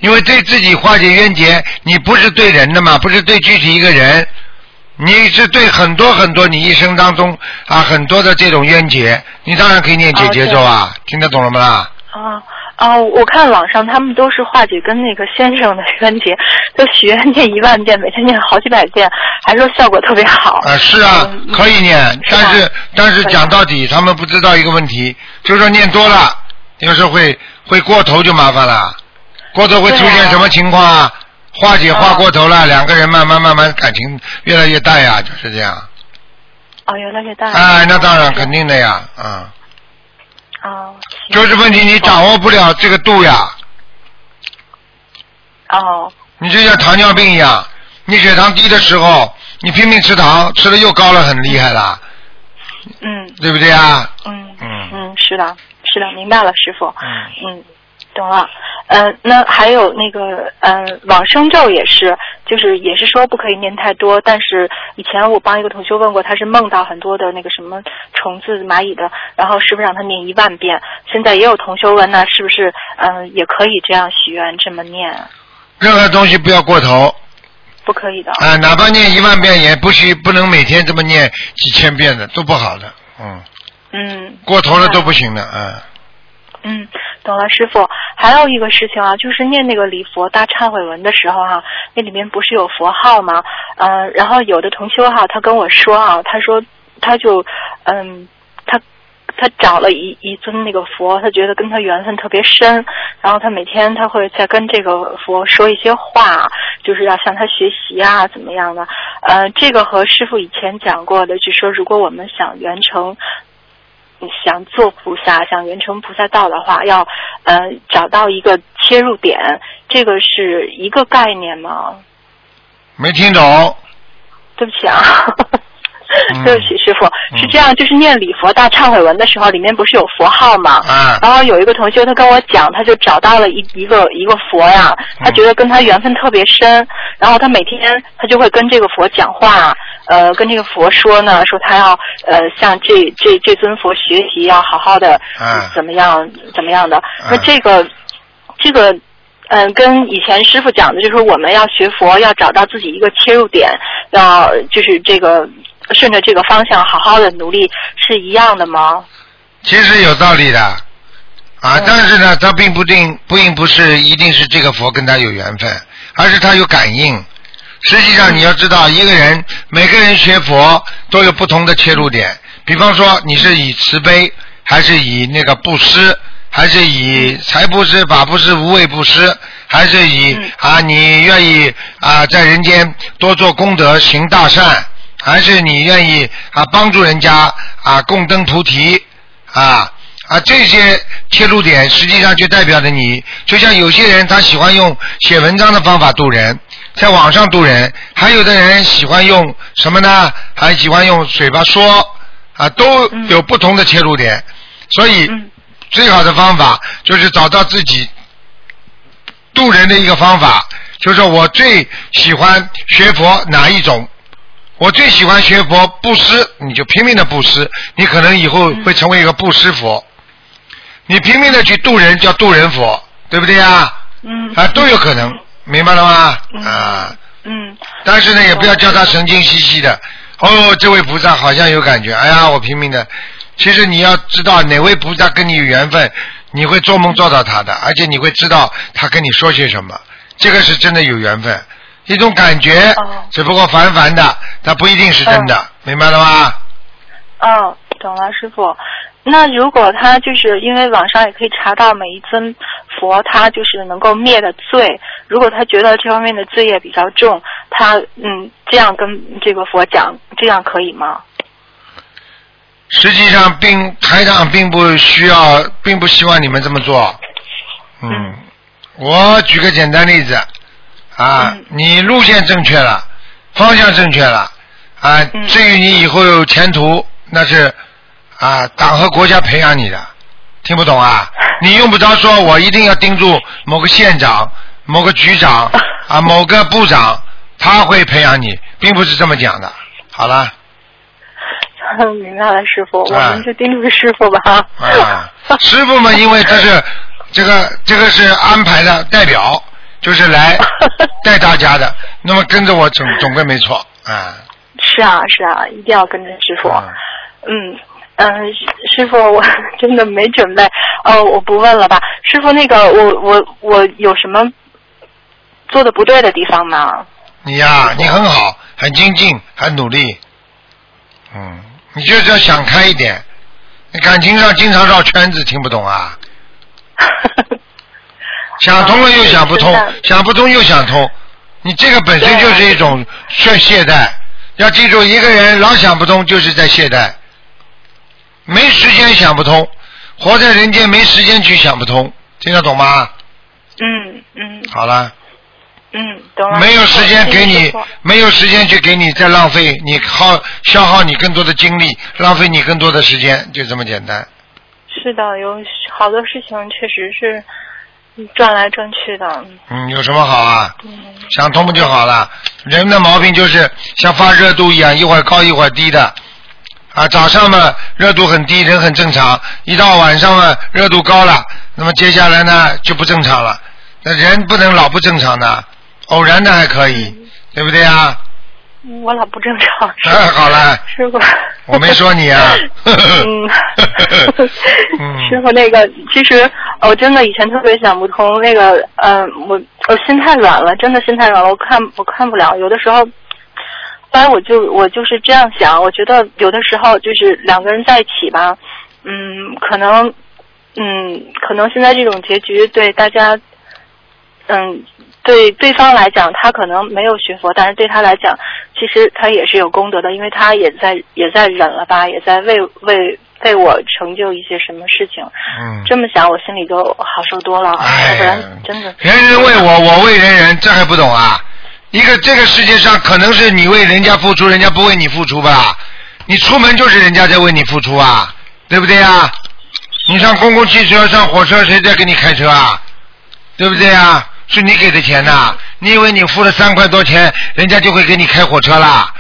B: 因为对自己化解冤结，你不是对人的嘛，不是对具体一个人，你是对很多很多你一生当中啊很多的这种冤结，你当然可以念解结咒啊，听得懂了吗啦？
E: 啊啊！我看网上他们都是化解跟那个先生的冤结，都许愿念一万遍，每天念好几百遍，还说效果特别好。
B: 啊，是啊，
E: 嗯
B: 可以念，但是但是讲到底，他们不知道一个问题，就是说念多了，有时候会会过头就麻烦了，过头会出现什么情况啊？化解化
E: 啊
B: 过头了，两个人慢慢慢慢感情越来越淡呀，就是这样。
E: 哦，越来越淡。
B: 哎，那当然肯定的呀，嗯，
E: 哦。
B: 就是问题你掌握不了这个度呀，
E: 哦
B: 你就像糖尿病一样，你血糖低的时候，你拼命吃糖，吃的又高了，很厉害了，
E: 嗯
B: 对不对啊？
E: 嗯
B: 嗯
E: 嗯，是的，是的，明白了，师傅。
B: 嗯。
E: 嗯，懂了。呃，那还有那个呃，往生咒也是，就是也是说不可以念太多，但是以前我帮一个同学问过，他是梦到很多的那个什么虫子、蚂蚁的，然后是不是让他念一万遍？现在也有同学问，那是不是嗯、呃也可以这样许愿这么念？
B: 任何东西不要过头
E: 不可以的。
B: 啊，哪怕念一万遍，也不许不能每天这么念几千遍的，都不好的，嗯，
E: 嗯。
B: 过头了都不行的，嗯，
E: 嗯，嗯懂了，师傅。还有一个事情啊，就是念那个礼佛大忏悔文的时候哈、那里面不是有佛号吗？呃，然后有的同修哈、他跟我说啊，他说他就嗯，他他找了一一尊那个佛，他觉得跟他缘分特别深，然后他每天他会在跟这个佛说一些话，就是要向他学习啊，怎么样的？呃，这个和师傅以前讲过的，就说如果我们想圆成想做菩萨，想圆成菩萨道的话，要呃找到一个切入点，这个是一个概念吗？
B: 没听懂，
E: 对不起啊，
B: 嗯
E: 对不起，师傅，
B: 嗯
E: 是这样，就是念礼佛大忏悔文的时候，里面不是有佛号嘛？
B: 嗯
E: 然后有一个同学他跟我讲，他就找到了一一个一个佛呀，他觉得跟他缘分特别深，然后他每天他就会跟这个佛讲话，呃，跟这个佛说呢，说他要呃向这这这尊佛学习，要好好的、
B: 嗯
E: 怎么样怎么样的。那这个这个。嗯，跟以前师傅讲的，就是我们要学佛，要找到自己一个切入点，要就是这个顺着这个方向好好的努力，是一样的吗？
B: 其实有道理的，啊，
E: 嗯
B: 但是呢，他并不定，不并不是一定是这个佛跟他有缘分，而是他有感应。实际上你要知道，一个人每个人学佛都有不同的切入点。比方说，你是以慈悲，还是以那个布施，还是以财布施、法布施、无畏布施，还是以
E: 嗯
B: 啊你愿意啊在人间多做功德、行大善，还是你愿意啊帮助人家啊共登菩提啊啊这些切入点，实际上就代表着你，就像有些人他喜欢用写文章的方法渡人，在网上渡人，还有的人喜欢用什么呢？还喜欢用嘴巴说。啊，都有不同的切入点，所以最好的方法就是找到自己渡人的一个方法，就是我最喜欢学佛哪一种。我最喜欢学佛布施，你就拼命的布施，你可能以后会成为一个布施佛。你拼命的去渡人，叫渡人佛，对不对呀？
E: 嗯。
B: 啊，都有可能，明白了吗？啊。
E: 嗯。
B: 但是呢，也不要叫他神经兮兮的。哦，这位菩萨好像有感觉，哎呀，我拼命的。其实你要知道哪位菩萨跟你有缘分，你会做梦做到他的，而且你会知道他跟你说些什么，这个是真的有缘分。一种感觉，只不过凡凡的，它不一定是真的，明白了吗？
E: 哦，懂了，师傅。那如果他就是因为网上也可以查到每一尊佛，他就是能够灭的罪。如果他觉得这方面的罪业比较重，他嗯这样跟这个佛讲，这样可以吗？
B: 实际上，并台长并不需要，并不希望你们这么做。嗯，我举个简单例子。啊，你路线正确了，方向正确了，啊，至于你以后有前途，那是啊，党和国家培养你的，听不懂啊？你用不着说，我一定要盯住某个县长、某个局长 啊、某个部长，他会培养你，并不是这么讲的。好了。
E: 明白了，师傅，我们就盯住师傅吧。
B: 啊，师傅们，因为这是这个这个是安排的代表。就是来 带大家的，那么跟着我总 总归没错啊。
E: 是啊是啊，一定要跟着师傅。嗯嗯，师傅，我 真的没准备，哦，我不问了吧。师傅，那个我我我有什么做的不对的地方吗？
B: 你呀，你很好，很精进，很努力。嗯，你就是要想开一点，你感情上经常绕圈子，听不懂啊。想通了又想不通，想不通又想通，你这个本身就是一种懈懈怠。要记住，一个人老想不通，就是在懈怠，没时间想不通，活在人间没时间去想不通，听得懂
E: 吗？嗯嗯。
B: 好了。
E: 嗯，懂了。
B: 没有时间给你，没有时间去给你再浪费，你耗消耗你更多的精力，浪费你更多的时间，就这么简单。
E: 是的，有好多事情确实是。转来转去的。
B: 嗯，有什么好啊？想通不就好了？人的毛病就是像发热度一样，一会儿高一会儿低的。啊，早上嘛热度很低，人很正常；一到晚上嘛热度高了，那么接下来呢就不正常了。那人不能老不正常的，偶然的还可以，对不对啊？
E: 我老不正常。
B: 哎，好了。
E: 师傅。
B: 我没说你啊。
E: 嗯。师傅，那个其实我真的以前特别想不通，那个嗯，我我心太软了，真的心太软了，我看我看不了。有的时候，后来我就我就是这样想，我觉得有的时候就是两个人在一起吧，嗯，可能嗯，可能现在这种结局对大家，嗯。对对方来讲，他可能没有学佛，但是对他来讲，其实他也是有功德的，因为他也在也在忍了吧，也在为为为我成就一些什么事情。
B: 嗯，
E: 这么想，我心里就好受多了。要不然真的。
B: 人人为我，我为人人，这还不懂啊？一个这个世界上，可能是你为人家付出，人家不为你付出吧？你出门就是人家在为你付出啊，对不对啊？你上公共汽车、上火车，谁在给你开车啊？对不对啊？是你给的钱呐？你以为你付了三块多钱，人家就会给你开火车啦？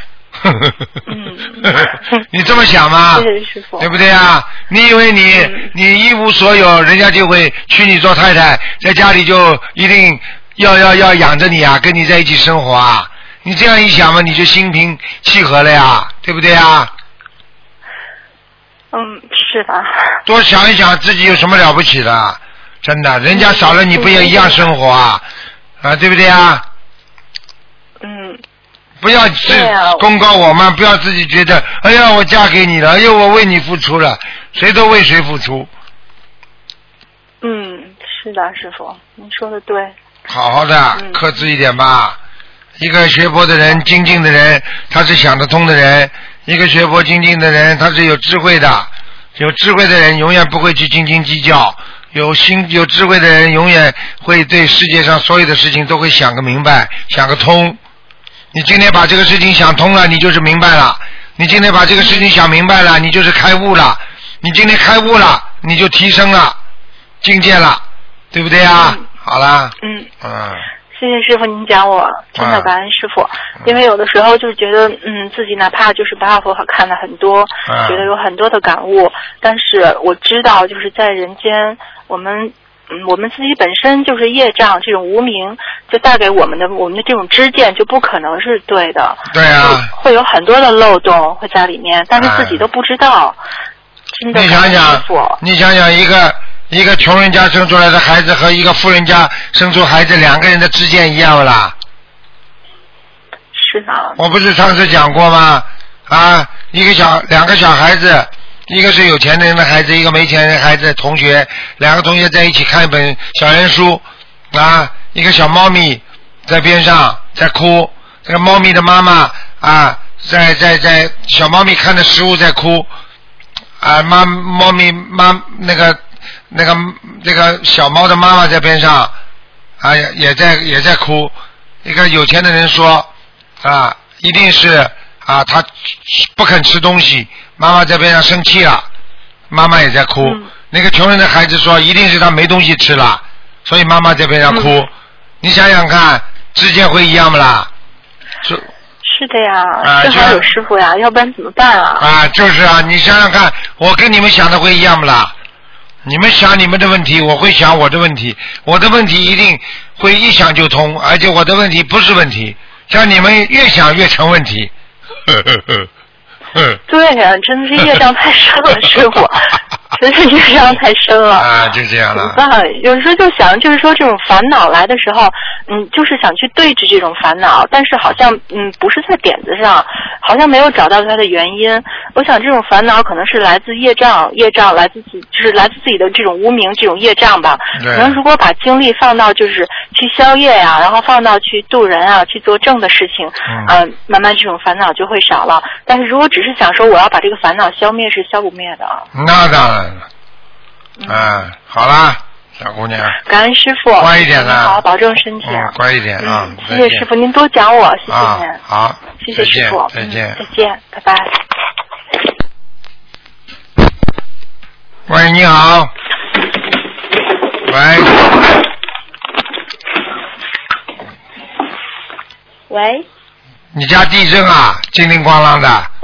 B: 你这么想吗？对不对啊？你以为你你一无所有，人家就会娶你做太太，在家里就一定要要要养着你啊，跟你在一起生活啊？你这样一想嘛，你就心平气和了呀，对不对啊？
E: 嗯，是的。
B: 多想一想，自己有什么了不起的？真的，人家少了你不也一样生活啊？啊，对不对
E: 啊？嗯。
B: 不要自公告我慢，不要自己觉得，哎呀，我嫁给你了，哎呦，我为你付出了，谁都为谁付出。
E: 嗯，是的，师傅，您说的对。
B: 好好的，克制一点吧。一个学佛的人、精进的人，他是想得通的人；一个学佛精进的人，他是有智慧的。有智慧的人永远不会去斤斤计较。有心有智慧的人，永远会对世界上所有的事情都会想个明白，想个通。你今天把这个事情想通了，你就是明白了。你今天把这个事情想明白了，你就是开悟了。你今天开悟了，你就提升了境界了，对不对啊？好啦。
E: 嗯。
B: 嗯。
E: 谢谢师傅，您讲我真的感恩师傅，因为有的时候就是觉得，嗯，自己哪怕就是八佛法看了很多，觉得有很多的感悟，但是我知道就是在人间，我们，嗯，我们自己本身就是业障，这种无名就带给我们的我们的这种知见就不可能是对的，
B: 对啊，
E: 会有很多的漏洞会在里面，但是自己都不知道，真的
B: 你想想，你想想一个。一个穷人家生出来的孩子和一个富人家生出孩子，两个人的知见一样不啦？
E: 是啊。
B: 我不是上次讲过吗？啊，一个小两个小孩子，一个是有钱人的孩子，一个没钱人孩子同学，两个同学在一起看一本小人书，啊，一个小猫咪在边上在哭，这个猫咪的妈妈啊，在在在小猫咪看着食物在哭，啊，妈猫咪妈那个。那个那个小猫的妈妈在边上，啊，也在也在哭。一个有钱的人说，啊，一定是啊，他不肯吃东西，妈妈在边上生气了，妈妈也在哭。那个穷人的孩子说，一定是他没东西吃了，所以妈妈在边上哭。你想想看，之间会一样不啦？
E: 是是的呀，幸好有师傅呀，要不然怎么办啊？
B: 啊，就是啊，你想想看，我跟你们想的会一样不啦？你们想你们的问题，我会想我的问题。我的问题一定会一想就通，而且我的问题不是问题。像你们越想越成问题。
E: 对呀，真的是业障太深了，师傅。真是业障太深了
B: 啊！就这样了。
E: 怎么办？有时候就想，就是说这种烦恼来的时候，嗯，就是想去对峙这种烦恼，但是好像嗯不是在点子上，好像没有找到它的原因。我想这种烦恼可能是来自业障，业障来自自就是来自自己的这种无名，这种业障吧。可能如果把精力放到就是去消业呀，然后放到去渡人啊，去做正的事情，嗯，慢慢这种烦恼就会少了。但是如果只是想说我要把这个烦恼消灭，是消不灭的。
B: 那当然。嗯，好啦，小姑娘。
E: 感恩师傅。
B: 乖一点
E: 啦。好，保重身体。
B: 嗯，乖一点啊。
E: 谢谢师傅，您多讲我，谢谢您。
B: 好。
E: 谢谢师傅。
B: 再见。
E: 再见，拜拜。
B: 喂，你好。喂。
E: 喂。
B: 你家地震啊，叮铃咣啷的。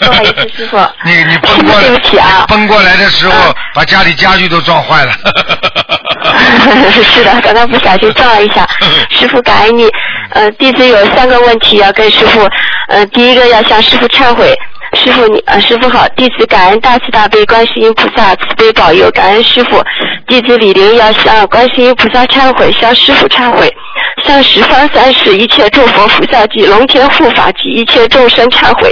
E: 不好意思，师傅。
B: 你你奔过来，
E: 对不起啊。
B: 奔过来的时候，把家里家具都撞坏了。
F: 是的，刚刚不小心撞了一下。师傅感恩你。呃，弟子有三个问题要跟师傅。呃，第一个要向师傅忏悔。师傅你啊，师傅好，弟子感恩大慈大悲观世音菩萨慈悲保佑，感恩师傅。弟子李玲要向观世音菩萨忏悔，向师傅忏悔，向十方三世一切诸佛菩萨及龙天护法及一切众生忏悔。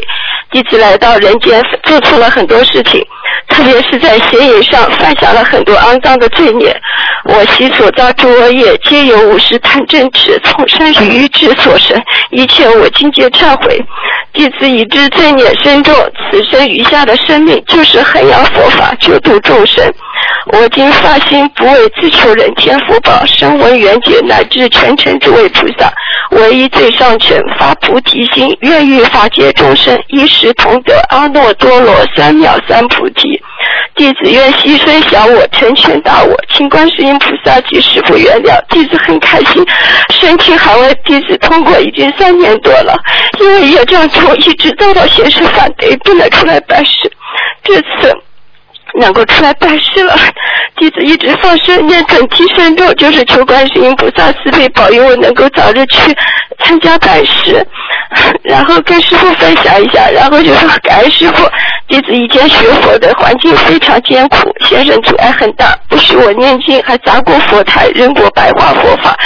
F: 一起来到人间做错了很多事情，特别是在邪淫上犯下了很多肮脏的罪孽。我昔所造诸恶业，皆由五十贪嗔痴从生于之所生，一切我今皆忏悔。弟子已知罪孽深重，此生余下的生命就是弘扬佛法，救度众生。我今发心不为自求人天福报，声闻缘觉乃至全程诸位菩萨，唯一最上权发菩提心，愿欲法界众生一时同得阿耨多罗三藐三菩提。弟子愿牺牲小我，成全大我，请观世音菩萨及师父原谅。弟子很开心，身体还未，弟子通过已经三年多了，因为业障重，一直遭到先生反对，不能出来办事。这次。能够出来办事了，弟子一直放生念准提神咒，就是求观世音菩萨慈悲保佑我能够早日去参加办事，然后跟师傅分享一下，然后就说感恩师傅，弟子以前学佛的环境非常艰苦，先生阻碍很大，不许我念经，还砸过佛台，扔过白话佛法。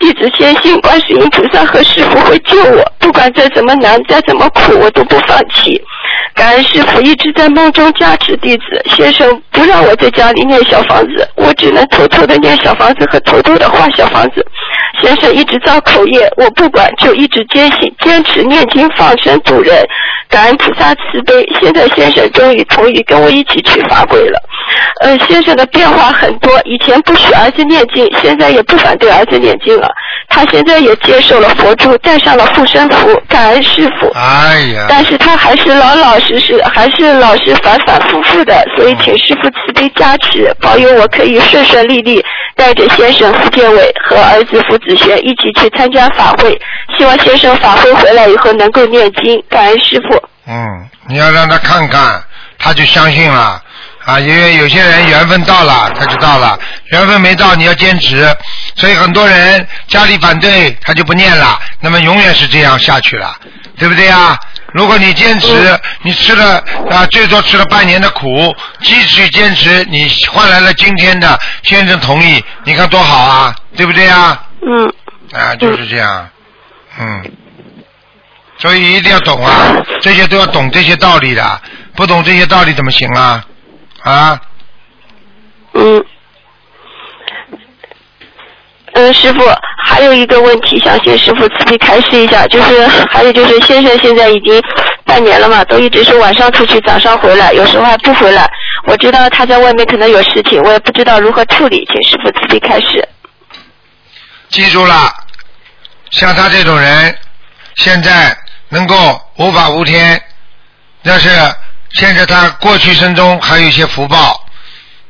F: 弟子坚信观世音菩萨和师傅会救我，不管再怎么难，再怎么苦，我都不放弃。感恩师傅一直在梦中加持弟子。先生不让我在家里念小房子，我只能偷偷的念小房子和偷偷的画小房子。先生一直造口业，我不管，就一直坚信坚持念经放生度人。感恩菩萨慈悲。现在先生终于同意跟我一起去法会了。呃，先生的变化很多，以前不许儿子念经，现在也不反对儿子念经了。他现在也接受了佛珠，戴上了护身符，感恩师傅。
B: 哎呀，
F: 但是他还是老老实实，还是老是反反复复的，所以请师傅慈悲加持，保佑我可以顺顺利利，带着先生福建伟和儿子福子轩一起去参加法会。希望先生法会回来以后能够念经，感恩师傅。
B: 嗯，你要让他看看，他就相信了啊。因为有些人缘分到了，他就到了；缘分没到，你要坚持。所以很多人家里反对，他就不念了，那么永远是这样下去了，对不对呀？如果你坚持，你吃了啊，最多吃了半年的苦，继续坚持，你换来了今天的先生同意，你看多好啊，对不对呀？
F: 嗯
B: 啊，就是这样，嗯，所以一定要懂啊，这些都要懂这些道理的，不懂这些道理怎么行啊？啊，
F: 嗯。嗯，师傅，还有一个问题想请师傅慈悲开示一下，就是还有就是先生现在已经半年了嘛，都一直是晚上出去，早上回来，有时候还不回来。我知道他在外面可能有事情，我也不知道如何处理，请师傅慈悲开示。
B: 记住了，像他这种人，现在能够无法无天，但是现在他过去生中还有一些福报，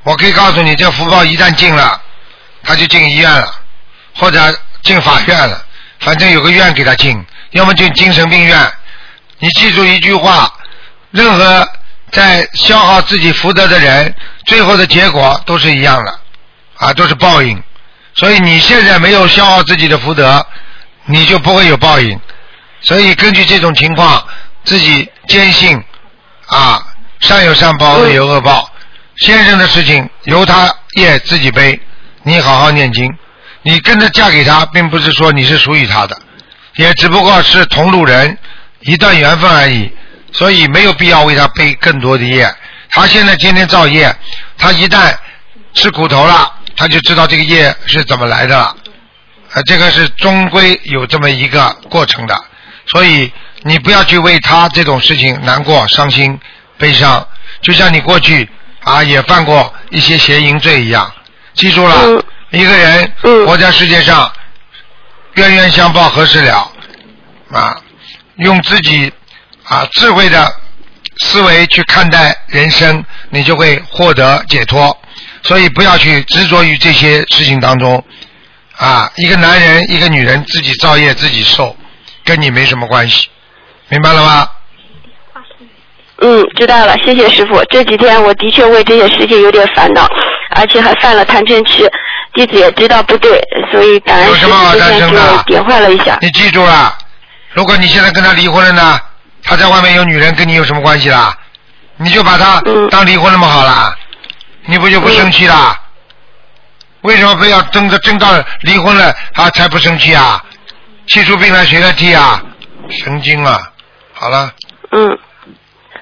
B: 我可以告诉你，这福报一旦尽了，他就进医院了。或者进法院了，反正有个院给他进，要么进精神病院。你记住一句话：任何在消耗自己福德的人，最后的结果都是一样的，啊，都是报应。所以你现在没有消耗自己的福德，你就不会有报应。所以根据这种情况，自己坚信啊，善有善报，恶有恶报。先生的事情由他业自己背，你好好念经。你跟着嫁给他，并不是说你是属于他的，也只不过是同路人，一段缘分而已，所以没有必要为他背更多的业。他现在天天造业，他一旦吃苦头了，他就知道这个业是怎么来的了。啊，这个是终归有这么一个过程的，所以你不要去为他这种事情难过、伤心、悲伤，就像你过去啊也犯过一些邪淫罪一样，记住了。一个人活在世界上，冤冤相报何时了？啊，用自己啊智慧的思维去看待人生，你就会获得解脱。所以不要去执着于这些事情当中。啊，一个男人，一个女人，自己造业自己受，跟你没什么关系，明白了吗？
F: 嗯，知道了，谢谢师傅。这几天我的确为这些事情有点烦恼，而且还犯了贪嗔痴。弟子也知道不对，所以感恩师傅之前就点化了一下。
B: 你记住了，如果你现在跟他离婚了呢，他在外面有女人，跟你有什么关系啦？你就把他当离婚那么好了，你不就不生气啦？为什么非要争着争到离婚了他才不生气啊？气出病来谁来替啊？神经啊！好了。
F: 嗯。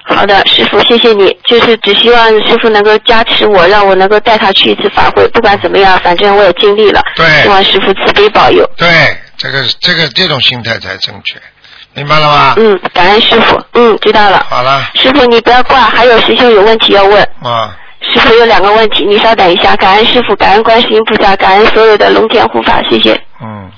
F: 好的，师傅，谢谢你。就是只希望师傅能够加持我，让我能够带他去一次法会。不管怎么样，反正我也尽力了。
B: 对。
F: 希望师傅慈悲保佑。
B: 对，这个这个这种心态才正确，明白了吗？
F: 嗯，感恩师傅。嗯，知道了。
B: 好了。
F: 师傅，你不要挂，还有师兄有问题要问。
B: 啊。
F: 师傅有两个问题，你稍等一下。感恩师傅，感恩观世音菩萨，感恩所有的龙天护法，谢谢。
B: 嗯。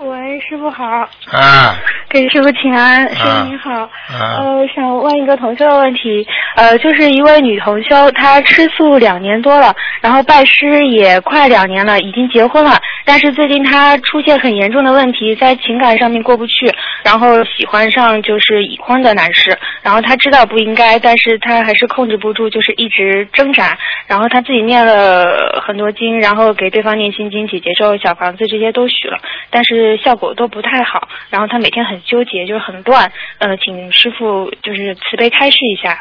G: 喂，师傅好。
B: 啊。
G: 给师傅请安，师傅您好。呃，想问一个同修的问题，呃，就是一位女同修，她吃素两年多了，然后拜师也快两年了，已经结婚了，但是最近她出现很严重的问题，在情感上面过不去，然后喜欢上就是已婚的男士，然后她知道不应该，但是她还是控制不住，就是一直挣扎，然后她自己念了很多经，然后给对方念心经、解结咒、小房子这些都许了，但是效果都不太好，然后她每天很。纠结就是很乱，呃，请师傅就是慈悲开示一下。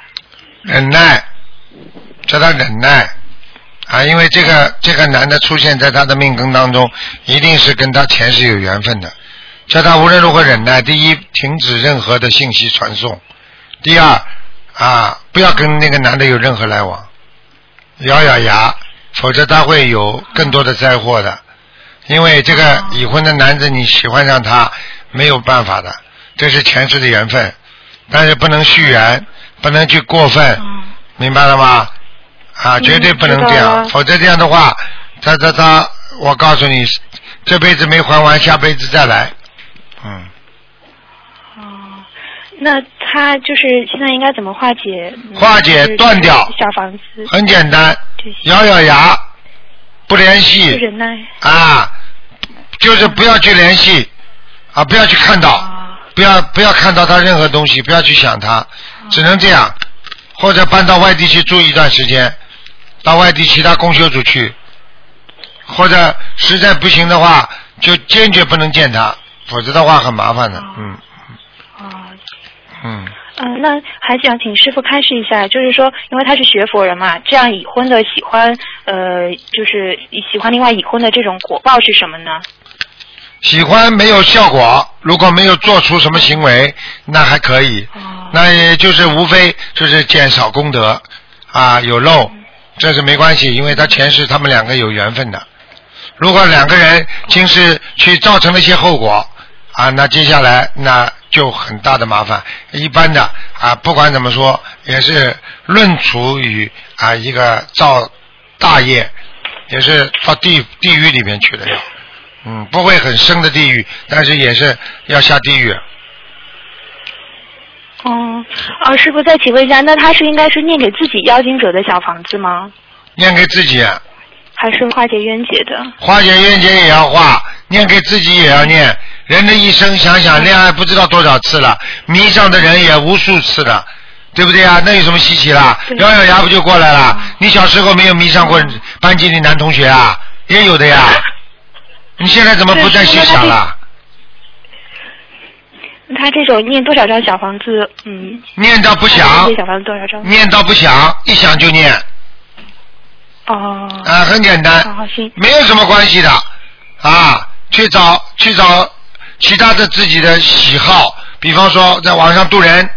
B: 忍耐，叫他忍耐啊！因为这个这个男的出现在他的命根当中，一定是跟他前世有缘分的。叫他无论如何忍耐。第一，停止任何的信息传送；第二，啊，不要跟那个男的有任何来往，咬咬牙，否则他会有更多的灾祸的。因为这个已婚的男子，你喜欢上他。没有办法的，这是前世的缘分，但是不能续缘，不能去过分，明白了吗？啊，绝对不能这样，否则这样的话，他他他，我告诉你，这辈子没还完，下辈子再来。嗯，哦
G: 那他就是现在应该怎么化解？嗯
B: 化解断掉。
G: 小房子，
B: 很简单，咬咬牙，不联系。
G: 忍耐。
B: 啊，就是不要去联系啊，不要去看到，
G: 啊
B: 不要不要看到他任何东西，不要去想他，只能这样，或者搬到外地去住一段时间，到外地其他公修组去，或者实在不行的话，就坚决不能见他，否则的话很麻烦的，嗯
G: 啊，
B: 嗯。
G: 嗯，那还想请师傅开示一下，就是说，因为他是学佛人嘛，这样已婚的喜欢，呃，就是喜欢另外已婚的这种果报是什么呢？
B: 喜欢没有效果，如果没有做出什么行为，那还可以。
G: 哦
B: 那也就是无非就是减少功德啊，有漏，这是没关系，因为他前世他们两个有缘分的。如果两个人今世去造成了一些后果啊，那接下来那就很大的麻烦。一般的啊，不管怎么说，也是论处于啊一个造大业，也是到地地狱里面去的要。嗯，不会很深的地狱，但是也是要下地狱。
G: 哦，啊，师傅再请问一下，那他是应该是念给自己妖精者的小房子吗？
B: 念给自己，
G: 还是化解冤结的？
B: 化解冤结也要化，念给自己也要念。人的一生，想想恋爱不知道多少次了，迷上的人也无数次了，对不对啊？那有什么稀奇啦？咬咬牙不就过来了？你小时候没有迷上过班级里男同学啊？也有的呀。你现在怎么不再去想了？
G: 那他这种念多少张小房子？嗯，
B: 念到不想，
G: 小房子多少张？
B: 念到不想，一想就念
G: 哦，
B: 啊，很简单。没有什么关系的啊，去找去找其他的自己的喜好，比方说在网上渡人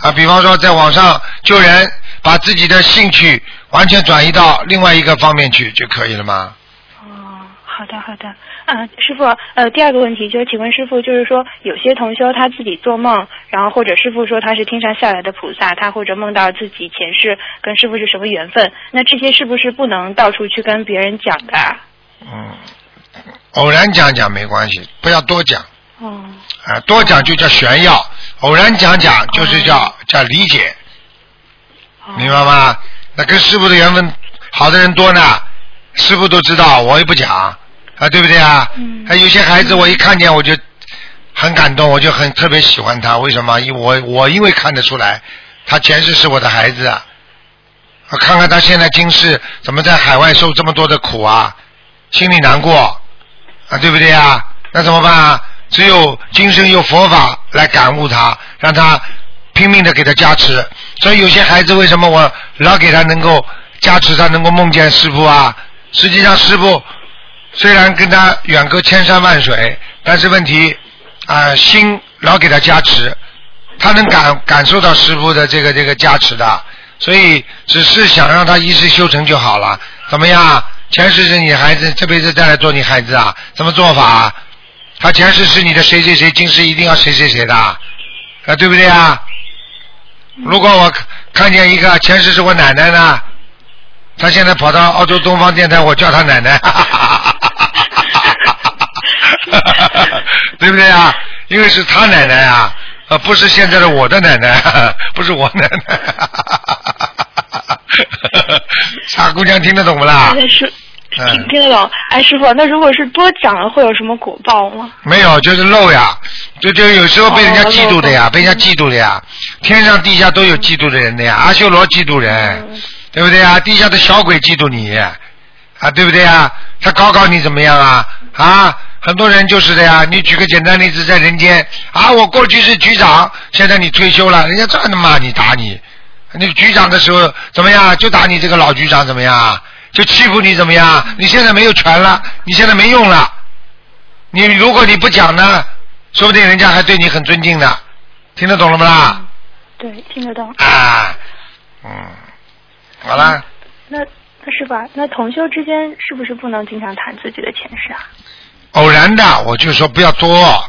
B: 啊，比方说在网上救人，把自己的兴趣完全转移到另外一个方面去就可以了吗？
G: 哦，好的好的。啊，师傅，呃，第二个问题就是，请问师傅，就是说有些同修他自己做梦，然后或者师傅说他是天上下来的菩萨，他或者梦到自己前世跟师傅是什么缘分，那这些是不是不能到处去跟别人讲的啊？
B: 嗯，偶然讲讲没关系，不要多讲
G: 哦，
B: 啊，多讲就叫炫耀，偶然讲讲就是叫、叫理解，明白吗？那跟师傅的缘分好的人多呢，师傅都知道，我也不讲啊，对不对啊？
G: 嗯
B: 还有些孩子我一看见我就很感动，我就很特别喜欢他，为什么？因为我我因为看得出来，他前世是我的孩子啊。我看看他现在今世怎么在海外受这么多的苦啊，心里难过啊，对不对啊？那怎么办啊？只有今生用佛法来感悟他，让他拼命的给他加持。所以有些孩子为什么我老给他能够加持他，能够梦见师傅啊？实际上师傅虽然跟他远隔千山万水，但是问题啊、心老给他加持，他能感感受到师傅的这个这个加持的，所以只是想让他一世修成就好了。怎么样？前世是你孩子，这辈子再来做你孩子啊？怎么做法？他前世是你的谁谁谁，今世一定要谁谁谁的，啊，对不对啊？如果我看见一个前世是我奶奶呢，他现在跑到澳洲东方电台，我叫他奶奶，对不对啊？因为是他奶奶啊，呃，不是现在的我的奶奶，不是我奶奶。傻姑娘听得懂不啦？
G: 听听得懂。哎，师傅，那如果是多讲了，会有什么果报吗？
B: 没有，就是漏呀，就就有时候被人家
G: 哦
B: 嫉妒的呀，
G: 漏
B: 被人家嫉妒的呀，天上地下都有嫉妒的人的呀，阿修罗嫉妒人，
G: 嗯
B: 对不对啊？地下的小鬼嫉妒你，啊，对不对啊？他搞搞你怎么样啊？啊，很多人就是的呀。你举个简单例子，在人间啊，我过去是局长，现在你退休了，人家照样骂你打你。你局长的时候怎么样？就打你这个老局长怎么样？就欺负你怎么样？你现在没有权了，你现在没用了。你如果你不讲呢，说不定人家还对你很尊敬的，听得懂了不啦？
G: 对，听得懂。
B: 啊，嗯，好了，
G: 那那师傅啊，那同修之间是不是不能经常谈自己的前世啊？
B: 偶然的，我就说不要多啊，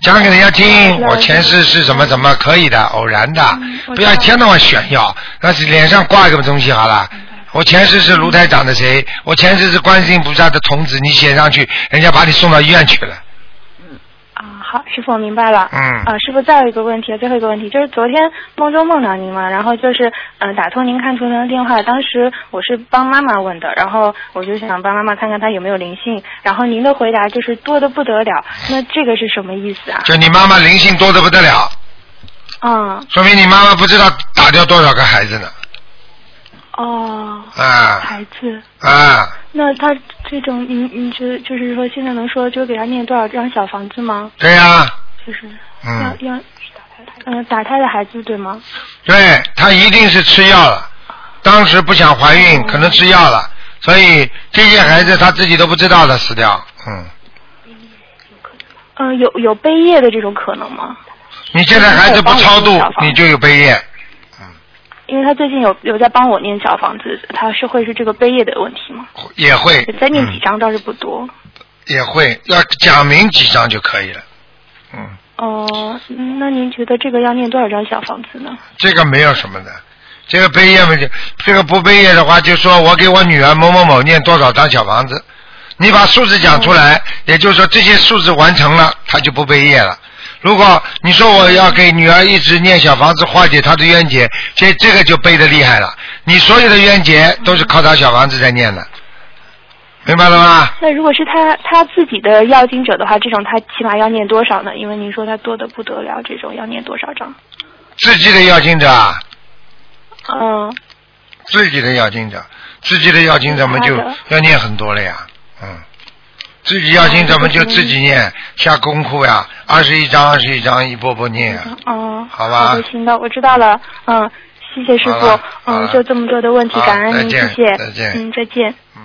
B: 讲给人家听，我前世是怎么怎么可以的，偶然的，不要一天到晚炫耀，那是脸上挂一个东西好了。我前世是卢台长的谁？我前世是观世音菩萨的童子，你写上去，人家把你送到医院去了。
G: 啊，好，师傅我明白了。
B: 嗯。
G: 啊，师傅再有一个问题，最后一个问题就是昨天梦中梦到您嘛，然后就是嗯打通您看图腾的电话，当时我是帮妈妈问的，然后我就想帮妈妈看看她有没有灵性，然后您的回答就是多的不得了，那这个是什么意思啊？
B: 就你妈妈灵性多的不得了。
G: 嗯。
B: 说明你妈妈不知道打掉多少个孩子呢。
G: 哦。
B: 啊。
G: 孩子。
B: 啊。
G: 那他这种，你你觉得就是说，现在能说就给他念多少张小房子吗？
B: 对呀。
G: 就是。
B: 嗯。
G: 要要，嗯，打胎的孩子对吗？
B: 对他一定是吃药了，当时不想怀孕，可能吃药了，所以这些孩子他自己都不知道的死掉，嗯。
G: 嗯，有有背业的这种可能吗？
B: 你现在孩子不超度，你就有背业。
G: 因为他最近有有在帮我念小房子，他是会是这个背业的问题吗？
B: 也会。
G: 再念几张倒是不多。
B: 也会要讲明几张就可以了，嗯。
G: 哦，那您觉得这个要念多少张小房子呢？
B: 这个没有什么的，这个背业嘛就这个不背业的话，就说我给我女儿某某某念多少张小房子，你把数字讲出来，也就是说这些数字完成了，他就不背业了。如果你说我要给女儿一直念小房子化解她的冤结，这这个就背的厉害了。你所有的冤结都是靠他小房子在念的，明白了吗？
G: 那如果是他他自己的要经者的话，这种他起码要念多少呢？因为您说他多的不得了，这种要念多少章？
B: 自己的要经者啊。
G: 嗯。
B: 自己的要经者，自己的要经者们就要念很多了呀，嗯。自己要经怎么就自己念下功夫呀？二十一章，二十一章，一波波念。
G: 哦，
B: 好吧。
G: 好的，行的，我知道了。嗯，谢谢师傅。嗯，就这么多的问题，感恩您，谢谢。
B: 再见。
G: 嗯，再见。
B: 嗯。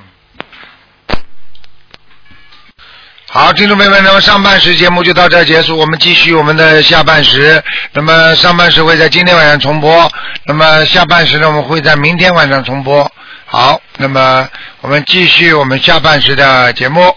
B: 好，听众朋友们，那么上半时节目就到这结束，我们继续我们的下半时。那么上半时会在今天晚上重播，那么下半时呢，我们会在明天晚上重播。好，那么我们继续我们下半时的节目。